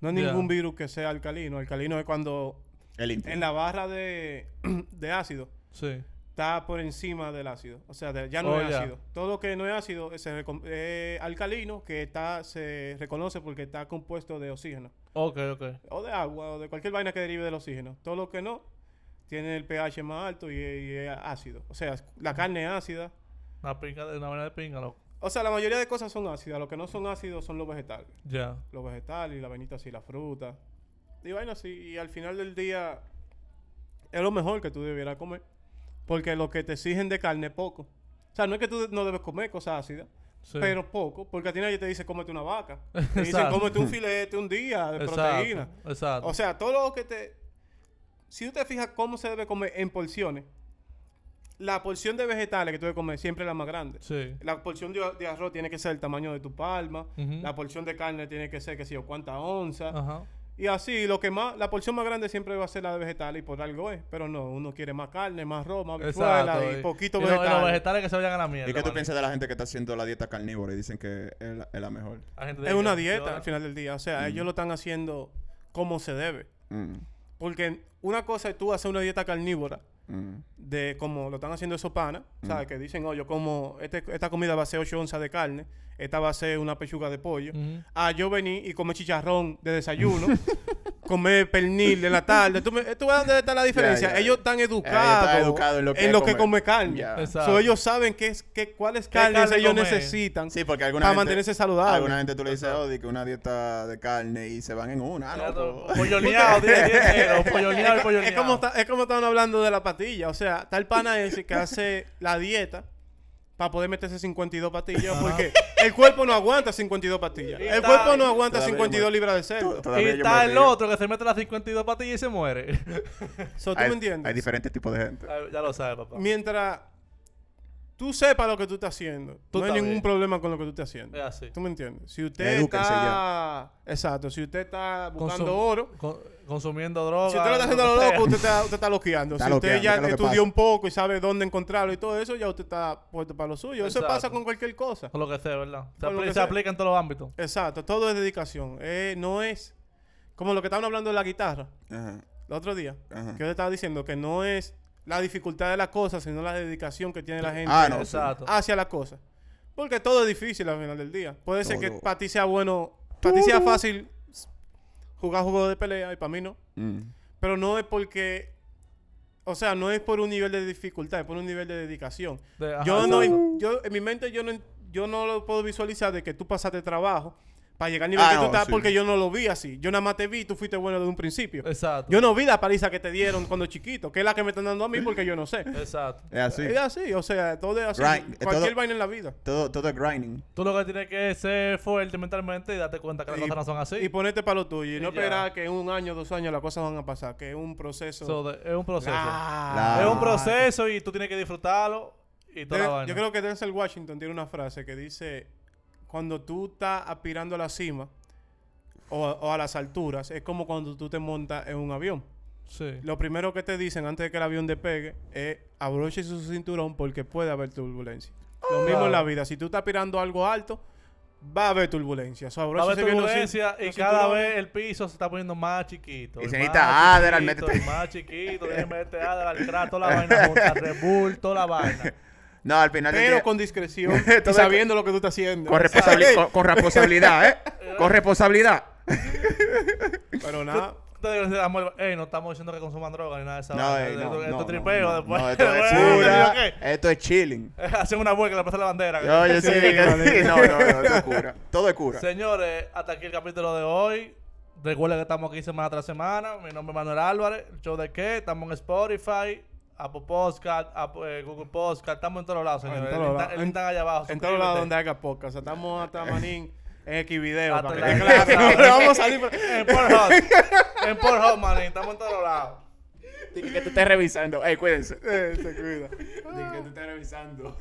[SPEAKER 2] No hay ningún virus que sea alcalino. Alcalino es cuando
[SPEAKER 1] El
[SPEAKER 2] en la barra de, de ácido
[SPEAKER 3] Sí.
[SPEAKER 2] Está por encima del ácido. O sea, de- ya no
[SPEAKER 3] Oh,
[SPEAKER 2] es
[SPEAKER 3] ya.
[SPEAKER 2] ácido. Todo lo que no es ácido es alcalino que está se reconoce porque está compuesto de oxígeno.
[SPEAKER 3] Ok, ok.
[SPEAKER 2] O de agua o de cualquier vaina que derive del oxígeno. Todo lo que no tiene el pH más alto y, y es ácido. O sea, la carne es ácida.
[SPEAKER 3] Una pinga de una vaina de pinga, loco.
[SPEAKER 2] O sea, la mayoría de cosas son ácidas. Lo que no son ácidos son los vegetales.
[SPEAKER 3] Ya.
[SPEAKER 2] Los vegetales y la vainita así, la fruta. Y vaina así. Y al final del día es lo mejor que tú debieras comer. Porque lo que te exigen de carne es poco. O sea, no es que tú no debes comer cosas ácidas.
[SPEAKER 3] Sí.
[SPEAKER 2] Pero poco. Porque a ti nadie te dice cómete una vaca. Te dicen cómete un filete un día de proteína.
[SPEAKER 3] Exacto.
[SPEAKER 2] O sea, todo lo que te... Si tú te fijas cómo se debe comer en porciones, la porción de vegetales que tú debes comer siempre es la más grande.
[SPEAKER 3] sí.
[SPEAKER 2] La porción de, de arroz tiene que ser el tamaño de tu palma. La porción de carne tiene que ser, que sé yo, cuántas onzas.
[SPEAKER 3] Ajá.
[SPEAKER 2] Y así, lo que más... La porción más grande siempre va a ser la de vegetales y por algo es. Pero no, uno quiere más carne, más arroz, más habichuela
[SPEAKER 3] Exacto.
[SPEAKER 2] y poquito
[SPEAKER 3] y los vegetales que se vayan a la mierda.
[SPEAKER 1] ¿Y qué tú piensas de la gente que está haciendo la dieta carnívora y dicen que es la, es la mejor?
[SPEAKER 2] Es una dieta
[SPEAKER 3] yo-
[SPEAKER 2] al final del día. O sea, ellos lo están haciendo como se debe.
[SPEAKER 1] Mm,
[SPEAKER 2] Porque una cosa es tú hacer una dieta carnívora
[SPEAKER 1] mm.
[SPEAKER 2] de como lo están haciendo esos panas, ¿sabes? Que dicen, oh, yo como, este- esta comida va a ser 8 onzas de carne, esta va a ser una pechuga de pollo. Ah, yo vení y comí chicharrón de desayuno, comer pernil en la tarde. ¿Tú, me, ¿tú ves dónde está la diferencia?
[SPEAKER 1] ya.
[SPEAKER 2] Ellos están educados
[SPEAKER 1] en lo que
[SPEAKER 2] en lo que
[SPEAKER 1] comer.
[SPEAKER 2] come carne. So, ellos saben qué es, qué, cuáles
[SPEAKER 3] ¿Qué
[SPEAKER 2] carnes
[SPEAKER 3] carne
[SPEAKER 2] ellos
[SPEAKER 3] comer?
[SPEAKER 2] necesitan
[SPEAKER 1] Sí, porque alguna
[SPEAKER 2] para
[SPEAKER 1] gente,
[SPEAKER 2] mantenerse saludables.
[SPEAKER 1] alguna gente tú le dices, oh, que una dieta de carne y se van en una. No,
[SPEAKER 2] Es como, está- es como estaban hablando de la patilla. O sea, tal pana ese que hace la dieta para poder meterse 52 pastillas porque el cuerpo no aguanta 52 pastillas.
[SPEAKER 3] Y
[SPEAKER 2] El
[SPEAKER 3] está-
[SPEAKER 2] cuerpo no aguanta
[SPEAKER 1] Todavía
[SPEAKER 2] 52
[SPEAKER 1] me-
[SPEAKER 2] libras de cerdo.
[SPEAKER 3] Y está el
[SPEAKER 1] río.
[SPEAKER 3] otro que se mete las 52 patillas y se muere.
[SPEAKER 2] So, ¿Tú
[SPEAKER 1] hay,
[SPEAKER 2] me entiendes?
[SPEAKER 1] Hay diferentes tipos de gente.
[SPEAKER 3] Ya lo sabes, papá.
[SPEAKER 2] Mientras tú sepas lo que tú estás haciendo,
[SPEAKER 3] Tú
[SPEAKER 2] no hay ningún
[SPEAKER 3] bien.
[SPEAKER 2] problema con lo que tú estás haciendo.
[SPEAKER 3] Es así.
[SPEAKER 2] ¿Tú me entiendes? Si usted
[SPEAKER 1] Edúquense
[SPEAKER 2] está... Exacto. Si usted está buscando
[SPEAKER 3] Consum-
[SPEAKER 2] oro...
[SPEAKER 3] con- consumiendo droga.
[SPEAKER 2] Si usted lo está haciendo a lo loco, usted está, usted está loqueando.
[SPEAKER 1] Está
[SPEAKER 2] si usted
[SPEAKER 1] loqueando,
[SPEAKER 2] ya
[SPEAKER 1] ¿qué es lo que
[SPEAKER 2] estudió un poco y sabe dónde encontrarlo y todo eso, ya usted está puesto para lo suyo. Eso
[SPEAKER 3] Exacto.
[SPEAKER 2] pasa con cualquier cosa.
[SPEAKER 3] Con lo que sea, ¿verdad? Se,
[SPEAKER 2] sea.
[SPEAKER 3] aplica en todos los ámbitos.
[SPEAKER 2] Exacto, todo es dedicación. Eh, no es como lo que estaban hablando de la guitarra
[SPEAKER 1] Ajá,
[SPEAKER 2] el otro día.
[SPEAKER 1] ajá.
[SPEAKER 2] Que yo estaba diciendo que no es la dificultad de la cosa, sino la dedicación que tiene la gente
[SPEAKER 1] Ah, no.
[SPEAKER 3] Exacto.
[SPEAKER 2] hacia la cosa. Porque todo es difícil al final del día. Puede ser que para ti sea bueno, para ti sea fácil jugar juegos de pelea y para mí no.
[SPEAKER 1] Mm.
[SPEAKER 2] Pero no es porque, o sea, no es por un nivel de dificultad, es por un nivel de dedicación.
[SPEAKER 3] De- ajá,
[SPEAKER 2] yo no, yo en mi mente yo no, yo no lo puedo visualizar de que tú pasaste trabajo para llegar al nivel
[SPEAKER 1] Ah,
[SPEAKER 2] que tú
[SPEAKER 1] no,
[SPEAKER 2] estás
[SPEAKER 1] sí.
[SPEAKER 2] porque yo no lo vi así. Yo nada más te vi y tú fuiste bueno desde un principio.
[SPEAKER 3] Exacto.
[SPEAKER 2] Yo no vi la paliza que te dieron cuando chiquito, que es la que me están dando a mí porque yo no sé.
[SPEAKER 3] Exacto.
[SPEAKER 1] Es así.
[SPEAKER 2] Es así, o sea, todo es así. Cualquier
[SPEAKER 1] todo-
[SPEAKER 2] vaina en la vida.
[SPEAKER 1] Todo, todo es grinding.
[SPEAKER 3] Tú lo que tienes que ser fuerte mentalmente y darte cuenta que las
[SPEAKER 2] Y-
[SPEAKER 3] cosas no son así.
[SPEAKER 2] Y ponerte para lo tuyo. Y,
[SPEAKER 3] Y
[SPEAKER 2] no esperar que en un año, dos años las cosas van a pasar. Que es un proceso.
[SPEAKER 3] So, de- es un proceso.
[SPEAKER 2] largo.
[SPEAKER 3] Es un proceso y tú tienes que disfrutarlo y toda la
[SPEAKER 2] De-
[SPEAKER 3] vaina.
[SPEAKER 2] yo creo que Denzel Washington tiene una frase que dice: Cuando tú estás aspirando a la cima o, o a las alturas, es como cuando tú te montas en un avión.
[SPEAKER 3] Sí.
[SPEAKER 2] Lo primero que te dicen antes de que el avión despegue es abroche su cinturón porque puede haber turbulencia. Lo mismo en la vida. Si tú estás aspirando a algo alto, va a haber turbulencia. So,
[SPEAKER 3] Va a haber
[SPEAKER 2] bien los cin-
[SPEAKER 3] turbulencia y
[SPEAKER 2] los
[SPEAKER 3] cada vez el piso se está poniendo más chiquito.
[SPEAKER 1] Y se necesita Adderall, métete-
[SPEAKER 3] Más chiquito, que meter Adderall, toda la vaina Red Bull, toda la vaina.
[SPEAKER 1] No, al final del
[SPEAKER 2] Pero
[SPEAKER 1] día-
[SPEAKER 2] con discreción y sabiendo lo que tú estás haciendo.
[SPEAKER 1] con, responsabili- con, con responsabilidad, ¿eh? Con responsabilidad.
[SPEAKER 2] Pero nada.
[SPEAKER 3] Ey, no estamos diciendo que consuman droga ni nada de esa
[SPEAKER 1] No, ey, no,
[SPEAKER 3] esto,
[SPEAKER 1] no,
[SPEAKER 3] esto
[SPEAKER 1] no,
[SPEAKER 3] tripeo
[SPEAKER 1] no,
[SPEAKER 3] después.
[SPEAKER 1] no, esto es es chilling.
[SPEAKER 3] Hacen una vuelta que le pasa la bandera.
[SPEAKER 1] Oye, sí, que- no, no, no, esto es cura. Todo es cura.
[SPEAKER 3] Señores, hasta aquí el capítulo de hoy. Recuerden que estamos aquí semana tras semana. Mi nombre es Manuel Álvarez. El show de qué? Estamos en Spotify, Apple Podcast, Apple- eh, Google Podcast. Estamos en todos lados,
[SPEAKER 2] En
[SPEAKER 3] señores.
[SPEAKER 2] todos
[SPEAKER 3] el,
[SPEAKER 2] lados. En-
[SPEAKER 3] allá abajo.
[SPEAKER 2] En todos lados donde haga podcast. Estamos hasta Manín en X video.
[SPEAKER 3] Hasta
[SPEAKER 2] para
[SPEAKER 3] la-
[SPEAKER 2] que quede claro. Vamos a salir. por-
[SPEAKER 3] En Pornhub. en Pornhub, man. Estamos en todos lados.
[SPEAKER 1] Que te estés revisando. Ey, cuídense.
[SPEAKER 2] Eh, se cuida.
[SPEAKER 1] que te estés revisando.